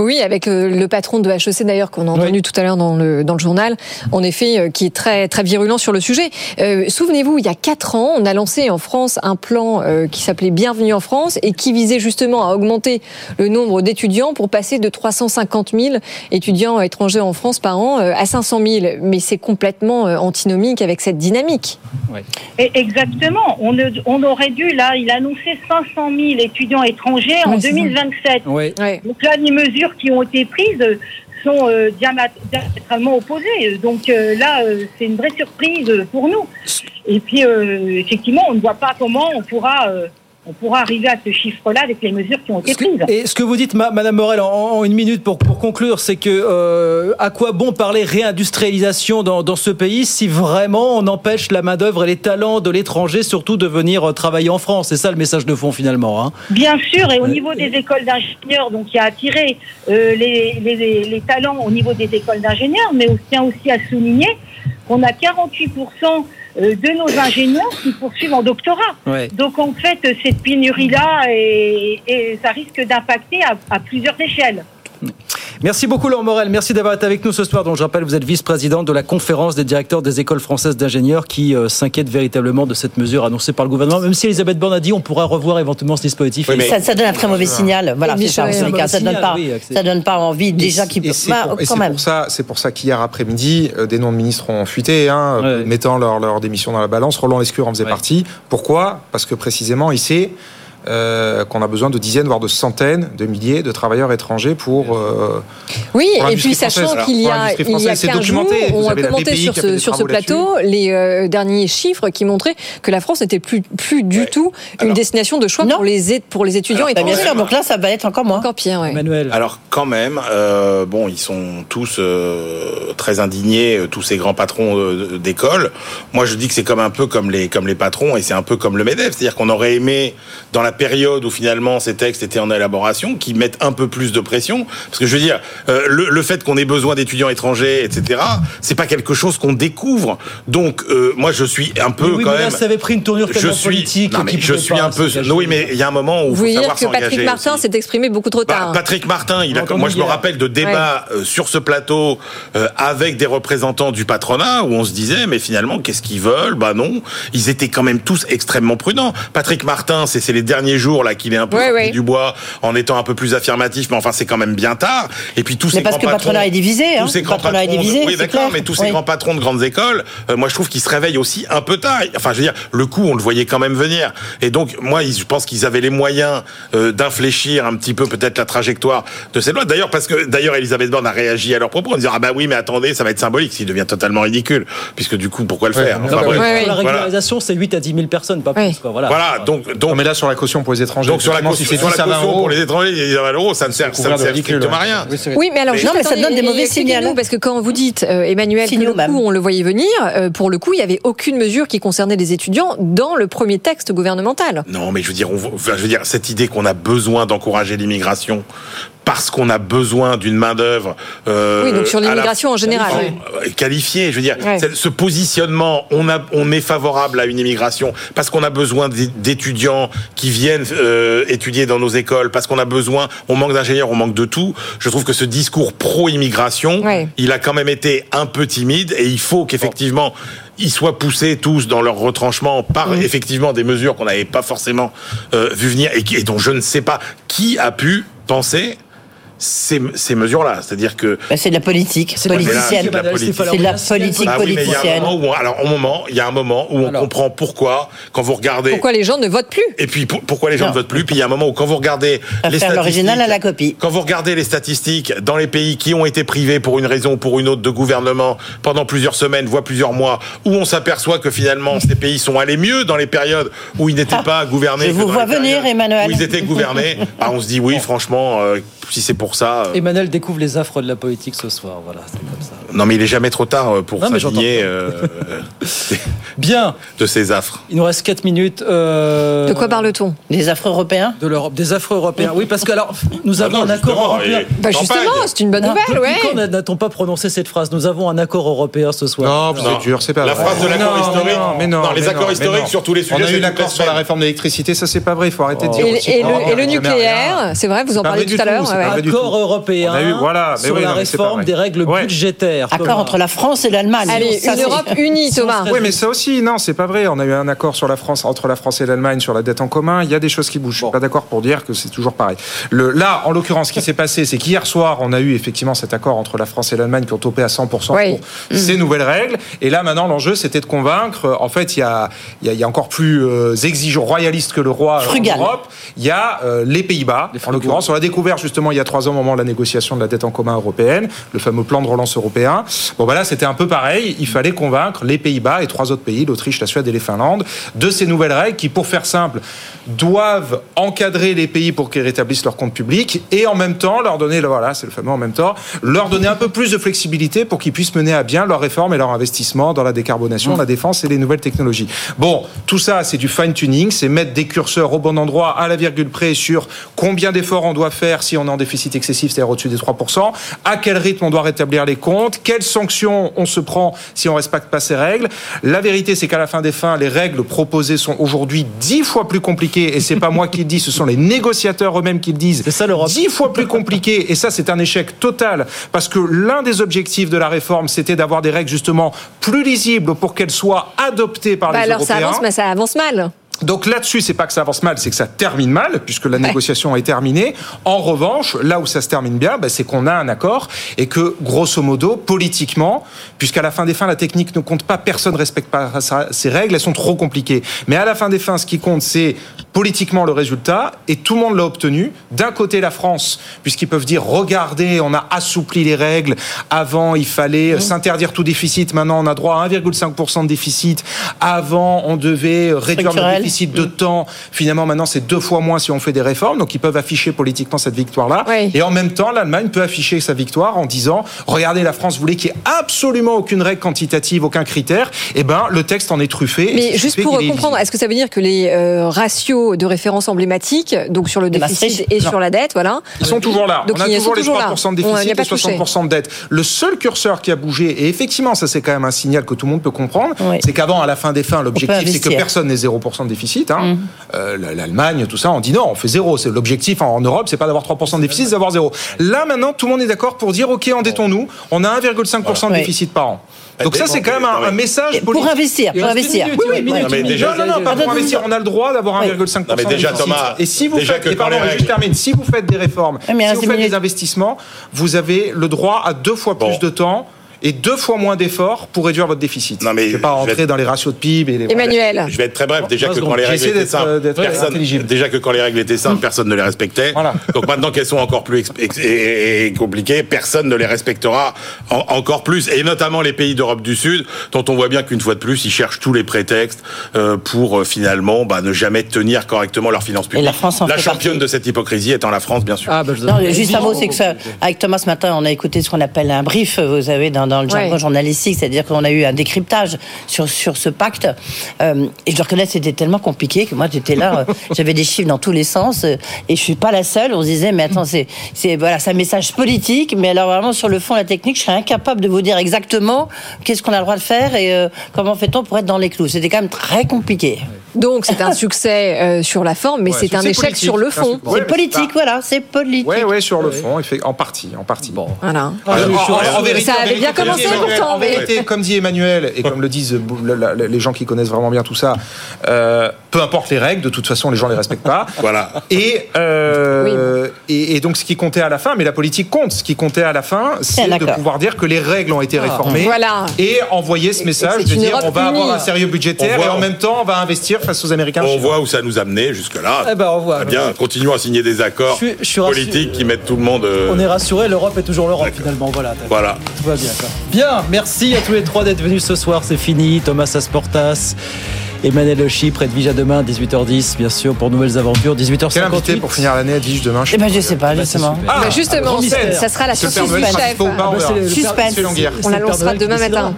Speaker 5: Oui, avec euh, le patron de HEC d'ailleurs qu'on a entendu tout à l'heure dans le, dans le journal, en effet, euh, qui est très très virulent sur le sujet. Euh, Souvenez-vous, il y a quatre ans, on a lancé en France un plan euh, qui s'appelait Bienvenue en France et qui visait justement à augmenter le nombre d'étudiants pour passer de 350 000 étudiants étrangers en France par an à 500 000. Mais c'est complètement antinomique avec cette dynamique.
Speaker 15: Et exactement. On, ne- on aurait dû, là, il a annoncé 500 000 étudiants étrangers en
Speaker 5: Ouais, c'est ça.
Speaker 15: 2027.
Speaker 4: Oui.
Speaker 15: Donc là, les mesures qui ont été prises sont euh, diamétralement opposées. Donc euh, là, euh, c'est une vraie surprise pour nous. Et puis, effectivement, on ne voit pas comment on pourra, on pourra arriver à ce chiffre-là avec les mesures qui ont été prises.
Speaker 4: Et ce que vous dites, ma- Madame Morel, en, une minute pour, pour conclure, c'est que euh, à quoi bon parler réindustrialisation dans, dans ce pays si vraiment on empêche la main d'œuvre et les talents de l'étranger surtout de venir euh, travailler en France? C'est ça le message de fond finalement. Hein.
Speaker 15: Bien sûr, et au niveau des écoles d'ingénieurs, donc il y a attiré euh, les, les, les talents au niveau des écoles d'ingénieurs, mais on tient aussi à souligner qu'on a 48% euh, de nos ingénieurs qui poursuivent en doctorat.
Speaker 4: Ouais.
Speaker 15: Donc en fait, cette pénurie-là, et, et ça risque d'impacter à, à plusieurs échelles.
Speaker 4: Merci beaucoup Laurent Morel, merci d'avoir été avec nous ce soir. Donc je rappelle, vous êtes vice-présidente de la conférence des directeurs des écoles françaises d'ingénieurs qui euh, s'inquiètent véritablement de cette mesure annoncée par le gouvernement. Même si Elisabeth Borne a dit on pourra revoir éventuellement ce dispositif.
Speaker 6: ça, ça donne un très mauvais signal. Voilà,
Speaker 4: Oui,
Speaker 6: c'est ça. Ça donne pas,
Speaker 4: oui,
Speaker 6: ça donne pas envie déjà qui
Speaker 8: Et
Speaker 6: peut.
Speaker 8: c'est
Speaker 6: Bah,
Speaker 8: pour,
Speaker 6: quand
Speaker 8: c'est
Speaker 6: même.
Speaker 8: pour ça, c'est pour ça qu'hier après-midi, euh, des noms de ministres ont fuité, hein, mettant leur, leur démission dans la balance. Roland Lescure en faisait partie. Pourquoi? Parce que précisément, il sait euh, qu'on a besoin de dizaines, voire de centaines de milliers de travailleurs étrangers pour. euh,
Speaker 5: Oui,
Speaker 8: pour
Speaker 5: et puis sachant qu'il y a, il y a
Speaker 8: française, c'est
Speaker 5: 15 jours, on a commenté
Speaker 8: BPI
Speaker 5: sur ce, sur plateau les euh, derniers chiffres qui montraient que la France n'était plus, plus du tout une destination de choix pour les, pour les étudiants
Speaker 14: Alors,
Speaker 5: étrangers.
Speaker 14: bien sûr, donc
Speaker 6: là, ça va être encore moins.
Speaker 5: Encore pire, ouais.
Speaker 14: Alors quand même, euh, bon, ils sont tous euh, très indignés, euh, tous ces grands patrons euh, d'école. Moi, je dis que c'est comme un peu comme les comme les patrons et c'est un peu comme le Medef, c'est-à-dire qu'on aurait aimé dans la période où finalement ces textes étaient en élaboration, qu'ils mettent un peu plus de pression, parce que je veux dire, euh, le, le fait qu'on ait besoin d'étudiants étrangers, etc., c'est pas quelque chose qu'on découvre. Donc euh, moi, je suis un peu
Speaker 4: oui,
Speaker 14: quand
Speaker 4: mais là,
Speaker 14: même.
Speaker 4: ça avait pris une tournure
Speaker 14: je
Speaker 4: tellement
Speaker 14: suis,
Speaker 4: politique.
Speaker 14: non, mais je suis
Speaker 4: pas
Speaker 14: un peu.
Speaker 4: s'engager.
Speaker 14: Oui, mais il y a un moment où
Speaker 5: Vous
Speaker 14: faut
Speaker 5: voulez dire
Speaker 14: savoir
Speaker 5: que Patrick. Martin s'est exprimé beaucoup trop
Speaker 14: Bah,
Speaker 5: tard.
Speaker 14: Patrick Martin, il a, moi je me rappelle de débats euh, sur ce plateau euh, avec des représentants du patronat où on se disait mais finalement qu'est-ce qu'ils veulent? Bah non, ils étaient quand même tous extrêmement prudents. Patrick Martin, c'est c'est les derniers jours là qu'il est un peu
Speaker 5: Ouais,
Speaker 14: sorti
Speaker 5: ouais.
Speaker 14: du bois en étant un peu plus affirmatif, mais enfin c'est quand même bien tard. Et puis tous
Speaker 6: Mais
Speaker 14: ces
Speaker 6: parce
Speaker 14: grands
Speaker 6: que le
Speaker 14: patrons,
Speaker 6: patronat est divisé, hein.
Speaker 14: tous ces grands
Speaker 6: patronat est
Speaker 14: patrons, de-
Speaker 6: divisé,
Speaker 14: oui
Speaker 6: c'est
Speaker 14: d'accord, mais tous ces
Speaker 6: Oui.
Speaker 14: grands patrons de grandes écoles, euh, moi je trouve qu'ils se réveillent aussi un peu tard. Enfin je veux dire, le coup on le voyait quand même venir. Et donc moi je pense qu'ils avaient les moyens euh, d'infléchir un petit peu peut-être la trajectoire de cette loi. D'ailleurs parce que d'ailleurs Elisabeth Borne a réagi à leur propos en disant ah bah oui mais attendez ça va être symbolique, s'il devient totalement ridicule puisque du coup pourquoi le faire
Speaker 4: Non,
Speaker 14: Enfin.
Speaker 4: La
Speaker 14: Voilà.
Speaker 4: régularisation, c'est 8 à 10 000 personnes, pas plus. Quoi. Voilà.
Speaker 14: Voilà, donc, donc.
Speaker 8: mais là, sur la caution pour les étrangers.
Speaker 14: Donc, sur la caution,
Speaker 8: si
Speaker 14: sur la
Speaker 8: 10 à 20
Speaker 14: caution
Speaker 8: euros,
Speaker 14: pour les étrangers, il y a 20 euros, ça ne sert, ça ne sert
Speaker 8: ridicule,
Speaker 14: strictement à rien.
Speaker 8: Oui,
Speaker 5: mais alors,
Speaker 6: Non, mais ça donne des mauvais signaux.
Speaker 5: Parce que quand vous dites, euh, Emmanuel, que le coup, on le voyait venir, euh, pour le coup, il n'y avait aucune mesure qui concernait les étudiants dans le premier texte gouvernemental.
Speaker 14: Non, mais je veux dire, on, enfin, je veux dire, cette idée qu'on a besoin d'encourager l'immigration parce qu'on a besoin d'une main d'œuvre. euh,
Speaker 5: Oui, donc sur
Speaker 14: la-
Speaker 5: l'immigration en général.
Speaker 14: euh, qualifiée, je veux dire,
Speaker 5: Ouais.
Speaker 14: ce positionnement, on a, on est favorable à une immigration parce qu'on a besoin d'é- d'étudiants qui viennent euh, étudier dans nos écoles, parce qu'on a besoin, on manque d'ingénieurs, on manque de tout. Je trouve que ce discours pro-immigration,
Speaker 5: Ouais.
Speaker 14: il a quand même été un peu timide et il faut qu'effectivement ils soient poussés tous dans leur retranchement par
Speaker 5: Mmh.
Speaker 14: effectivement des mesures qu'on n'avait pas forcément euh, vu venir et, qui- et dont je ne sais pas qui a pu penser ces, ces mesures-là. C'est-à-dire que.
Speaker 6: Bah, c'est de la politique
Speaker 14: C'est
Speaker 6: politicienne.
Speaker 14: c'est de la politique.
Speaker 6: C'est de la politique
Speaker 14: oui, mais il y a un
Speaker 6: politicienne.
Speaker 14: moment où on- alors, au moment, il y a un moment où on comprend pourquoi, quand vous regardez.
Speaker 5: Pourquoi les gens ne votent plus?
Speaker 14: Et puis pour- pourquoi les gens
Speaker 6: Non.
Speaker 14: ne votent plus? Puis il y a un moment où quand vous regardez les
Speaker 6: Faire l'original
Speaker 14: statistiques,
Speaker 6: à la copie.
Speaker 14: quand vous regardez les statistiques dans les pays qui ont été privés pour une raison ou pour une autre de gouvernement pendant plusieurs semaines, voire plusieurs mois, où on s'aperçoit que finalement ces pays sont allés mieux dans les périodes où ils n'étaient pas gouvernés.
Speaker 6: Ah, je vous vois venir, Emmanuel.
Speaker 14: Où ils étaient gouvernés, bah, on se dit oui, franchement, euh, si c'est pour ça. euh,
Speaker 4: Emmanuel découvre les affres de la politique ce soir. Voilà, c'est comme ça.
Speaker 14: Non, mais il est jamais trop tard euh, pour
Speaker 4: j'entends.
Speaker 14: euh,
Speaker 4: Bien.
Speaker 14: de ces affres.
Speaker 4: Il nous reste 4 minutes. euh,
Speaker 5: De quoi parle-t-on?
Speaker 6: Des affres européens?
Speaker 4: De l'Europe, des affres européens. Oui, parce que alors, nous
Speaker 14: Ah
Speaker 4: avons
Speaker 14: non,
Speaker 4: un accord
Speaker 14: justement,
Speaker 4: européen.
Speaker 14: et-
Speaker 5: Bah justement, c'est une bonne nouvelle, ouais.
Speaker 4: quand n'a- n'a-t-on pas prononcé cette phrase? Nous avons un accord européen ce soir.
Speaker 8: Non, c'est dur, c'est pas
Speaker 14: La
Speaker 8: vrai.
Speaker 14: phrase de l'accord historique.
Speaker 8: non, mais non,
Speaker 14: Non, les
Speaker 8: mais
Speaker 14: accords historiques
Speaker 8: non.
Speaker 14: sur tous les sujets,
Speaker 8: On a eu l'accord sur la réforme de l'électricité, ça c'est pas vrai, il faut arrêter de dire
Speaker 5: Et, le, nucléaire, c'est vrai, vous en parlez tout à l'heure.
Speaker 4: Accord européen
Speaker 8: On a eu- voilà, mais
Speaker 4: sur
Speaker 8: oui,
Speaker 4: la
Speaker 8: non,
Speaker 4: réforme des règles
Speaker 8: Ouais.
Speaker 4: budgétaires.
Speaker 6: Accord
Speaker 4: Thomas.
Speaker 6: entre la France et l'Allemagne.
Speaker 5: Allez,
Speaker 6: Ça,
Speaker 5: une Europe unie, Thomas.
Speaker 8: Oui, mais ça aussi, non, c'est pas vrai. On a eu un accord sur la France, entre la France et l'Allemagne sur la dette en commun. Il y a des choses qui bougent. Je suis pas d'accord pour dire que c'est toujours pareil. Le, là, en l'occurrence, ce qui s'est passé, c'est qu'hier soir, on a eu effectivement cet accord entre la France et l'Allemagne qui ont topé à 100%
Speaker 5: Oui.
Speaker 8: pour ces nouvelles règles. Et là, maintenant, l'enjeu, c'était de convaincre. euh, En fait, il y a, il y a, il y a encore plus euh, exigeant, royaliste que le roi euh,
Speaker 6: Frugal.
Speaker 8: en Europe. Il y a euh, les Pays-Bas, en l'occurrence. On l'a découvert justement il y a trois ans au moment de la négociation de la dette en commun européenne, le fameux plan de relance européen. Bon, bah là, c'était un peu pareil. Il fallait convaincre les Pays-Bas et trois autres pays, l'Autriche, la Suède et les Finlandes, de ces nouvelles règles qui, pour faire simple, doivent encadrer les pays pour qu'ils rétablissent leur compte public et en même temps leur donner, voilà, c'est le fameux en même temps, leur donner un peu plus de flexibilité pour qu'ils puissent mener à bien leurs réformes et leur investissement dans la décarbonation, la défense et les nouvelles technologies. Bon, tout ça, c'est du fine-tuning, c'est mettre des curseurs au bon endroit, à la virgule près, sur combien d'efforts on doit faire si on est en déficit excessif, c'est-à-dire au-dessus des 3%, à quel rythme on doit rétablir les comptes, quelles sanctions on se prend si on respecte pas ces règles. La vérité, c'est qu'à la fin des fins, les règles proposées sont aujourd'hui dix fois plus compliquées, et c'est pas moi qui le dis, ce sont les négociateurs eux-mêmes qui le disent.
Speaker 4: C'est ça l'Europe.
Speaker 8: Dix fois plus compliquées, et ça, c'est un échec total, parce que l'un des objectifs de la réforme, c'était d'avoir des règles justement plus lisibles pour qu'elles soient adoptées par
Speaker 5: Bah
Speaker 8: les
Speaker 5: alors ça
Speaker 8: Européens.
Speaker 5: avance, mais ça avance mal.
Speaker 8: Donc là-dessus, c'est pas que ça avance mal, c'est que ça termine mal, puisque la négociation est terminée. En revanche, là où ça se termine bien, bah, c'est qu'on a un accord et que, grosso modo, politiquement, puisqu'à la fin des fins, la technique ne compte pas, personne ne respecte pas ça- ces règles, elles sont trop compliquées. Mais à la fin des fins, ce qui compte, c'est politiquement le résultat, et tout le monde l'a obtenu. D'un côté, la France, puisqu'ils peuvent dire, regardez, on a assoupli les règles. Avant, il fallait s'interdire tout déficit. Maintenant, on a droit à 1,5% de déficit. Avant, on devait réduire le déficit de temps. Finalement, maintenant, c'est deux fois moins si on fait des réformes. Donc, ils peuvent afficher politiquement cette victoire-là.
Speaker 5: Oui.
Speaker 8: Et en même temps, l'Allemagne peut afficher sa victoire en disant regardez, la France voulait qu'il n'y ait absolument aucune règle quantitative, aucun critère. Eh ben, le texte en est truffé. et
Speaker 5: Mais juste pour comprendre, est-ce que ça veut dire que les euh, ratios de référence emblématiques, donc sur le
Speaker 6: De
Speaker 5: déficit
Speaker 6: Maastricht
Speaker 5: et
Speaker 8: Non.
Speaker 5: sur la dette, voilà,
Speaker 8: Ils sont toujours là.
Speaker 5: Donc,
Speaker 8: on a toujours
Speaker 5: sont
Speaker 8: les
Speaker 5: toujours là.
Speaker 8: 3% de déficit et 60% de dette. Le seul curseur qui a bougé, et effectivement, ça c'est quand même un signal que tout le monde peut comprendre,
Speaker 6: Oui.
Speaker 8: c'est qu'avant, à la fin des fins, l'objectif c'est que personne n'ait 0% de déficit. Hein.
Speaker 5: Mm.
Speaker 8: Euh, L'Allemagne, tout ça, on dit non, on fait zéro. C'est l'objectif en Europe, c'est pas d'avoir 3% de déficit, c'est d'avoir zéro. Là maintenant, tout le monde est d'accord pour dire ok, endettons-nous. On a 1,5% de
Speaker 6: Oui.
Speaker 8: déficit par an. Donc ça, c'est quand même un, un message
Speaker 6: Et Pour
Speaker 8: politique.
Speaker 6: investir, pour investir.
Speaker 8: Oui, oui,
Speaker 14: Non, mais déjà-
Speaker 8: non, non, non, pas pour investir. On a le droit d'avoir
Speaker 6: Oui.
Speaker 8: 1,5%
Speaker 14: Non, mais déjà. Thomas,
Speaker 8: et si vous
Speaker 14: déjà
Speaker 8: faites,
Speaker 14: que
Speaker 8: et
Speaker 14: quand
Speaker 8: pardon,
Speaker 14: les
Speaker 8: et
Speaker 14: règles-
Speaker 8: je termine, si vous faites des réformes, si vous faites des investissements, vous avez le droit à deux fois plus
Speaker 14: Bon.
Speaker 8: de temps et deux fois moins d'efforts pour réduire votre déficit.
Speaker 14: Non, mais
Speaker 8: je vais pas rentrer
Speaker 14: être-
Speaker 8: dans les ratios de PIB et les.
Speaker 5: Emmanuel.
Speaker 14: Je vais être très bref. Déjà que quand les règles étaient
Speaker 8: euh,
Speaker 14: simples,
Speaker 8: d'être
Speaker 14: personne, déjà que quand les règles étaient simples, personne ne les respectait.
Speaker 8: Voilà.
Speaker 14: Donc maintenant qu'elles sont encore plus ex- et, et compliquées, personne ne les respectera en- encore plus. Et notamment les pays d'Europe du Sud, dont on voit bien qu'une fois de plus, ils cherchent tous les prétextes euh, pour euh, finalement bah, ne jamais tenir correctement leurs finances publiques.
Speaker 6: la France en fait
Speaker 14: championne de cette hypocrisie étant la France, bien sûr.
Speaker 4: Ah, bah, je-
Speaker 6: Non, juste un mot, c'est que ça, avec Thomas ce matin, on a écouté ce qu'on appelle un brief, vous savez, dans, dans le jargon
Speaker 5: Ouais.
Speaker 6: journalistique, c'est-à-dire qu'on a eu un décryptage sur, sur ce pacte. Euh, et je dois reconnaître, c'était tellement compliqué que moi, j'étais là, euh, j'avais des chiffres dans tous les sens, euh, et je suis pas la seule. On se disait, mais attends, c'est, c'est, voilà, un message politique, mais alors vraiment, sur le fond, la technique, je serais incapable de vous dire exactement qu'est-ce qu'on a le droit de faire et euh, comment fait-on pour être dans les clous. C'était quand même très compliqué.
Speaker 5: Donc c'est un succès euh, sur la forme, mais
Speaker 8: Ouais,
Speaker 5: c'est un échec sur le fond.
Speaker 6: C'est
Speaker 8: Ouais,
Speaker 6: politique, voilà, c'est politique.
Speaker 8: Ouais, ouais, sur le fond, en partie, en partie. Bon.
Speaker 5: Voilà.
Speaker 8: Ah, en- en- vérité-
Speaker 5: Ça avait bien commencé
Speaker 8: dit Emmanuel,
Speaker 5: pourtant,
Speaker 8: En vérité, comme dit Emmanuel, et comme le disent les gens qui connaissent vraiment bien tout ça, euh, peu importe les règles, de toute façon, les gens les respectent pas.
Speaker 14: voilà.
Speaker 8: Et, euh, et, et, donc, ce qui comptait à la fin, mais la politique compte. Ce qui comptait à la fin, c'est de pouvoir dire que les règles ont été
Speaker 5: Ah.
Speaker 8: réformées
Speaker 5: Voilà.
Speaker 8: et envoyer ce message de dire on va avoir un sérieux budgétaire
Speaker 14: On voit-
Speaker 8: et en même temps, on va investir face aux Américains.
Speaker 14: On voit où ça nous a mené jusque-là.
Speaker 4: Eh ben, au revoir.
Speaker 14: Très bien, continuons à signer des accords
Speaker 4: Je suis- je suis rassuré.
Speaker 14: politiques qui mettent tout le monde. euh,
Speaker 4: On est rassuré, l'Europe est toujours l'Europe finalement. Voilà.
Speaker 14: Voilà.
Speaker 4: Tout va bien. quoi. Bien, merci à tous les trois d'être venus ce soir. C'est fini. Thomas Asportas, Emmanuel Le Chypre, Edwige à demain, 18h10, bien sûr, pour nouvelles aventures. 18h58.
Speaker 8: Quel invité pour finir l'année, Edwige, demain
Speaker 6: Eh ben, je sais pas, justement.
Speaker 8: Ah,
Speaker 5: Bah, justement,
Speaker 8: grand mystère.
Speaker 5: ça sera la surprise.
Speaker 4: Ah, bah,
Speaker 6: Suspense.
Speaker 5: On l'annoncera demain matin.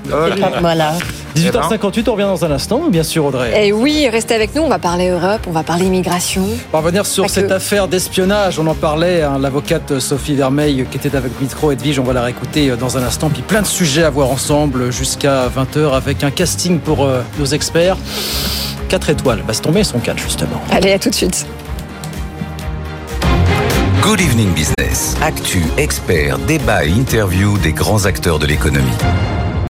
Speaker 6: Voilà.
Speaker 4: 18h58, on revient dans un instant, bien sûr, Audrey.
Speaker 5: Et oui, restez avec nous, on va parler Europe, on va parler immigration.
Speaker 4: On va revenir sur
Speaker 5: Pas
Speaker 4: cette
Speaker 5: que.
Speaker 4: affaire d'espionnage. On en parlait, hein, l'avocate Sophie Vermeil qui était avec Micro Edwige. On va la réécouter euh, dans un instant. Puis plein de sujets à voir ensemble jusqu'à 20h avec un casting pour euh, nos experts. 4 étoiles. C'est tombé son 4 justement.
Speaker 5: Allez, à tout de suite.
Speaker 1: Good Evening Business. Actu, experts, débat et interview des grands acteurs de l'économie.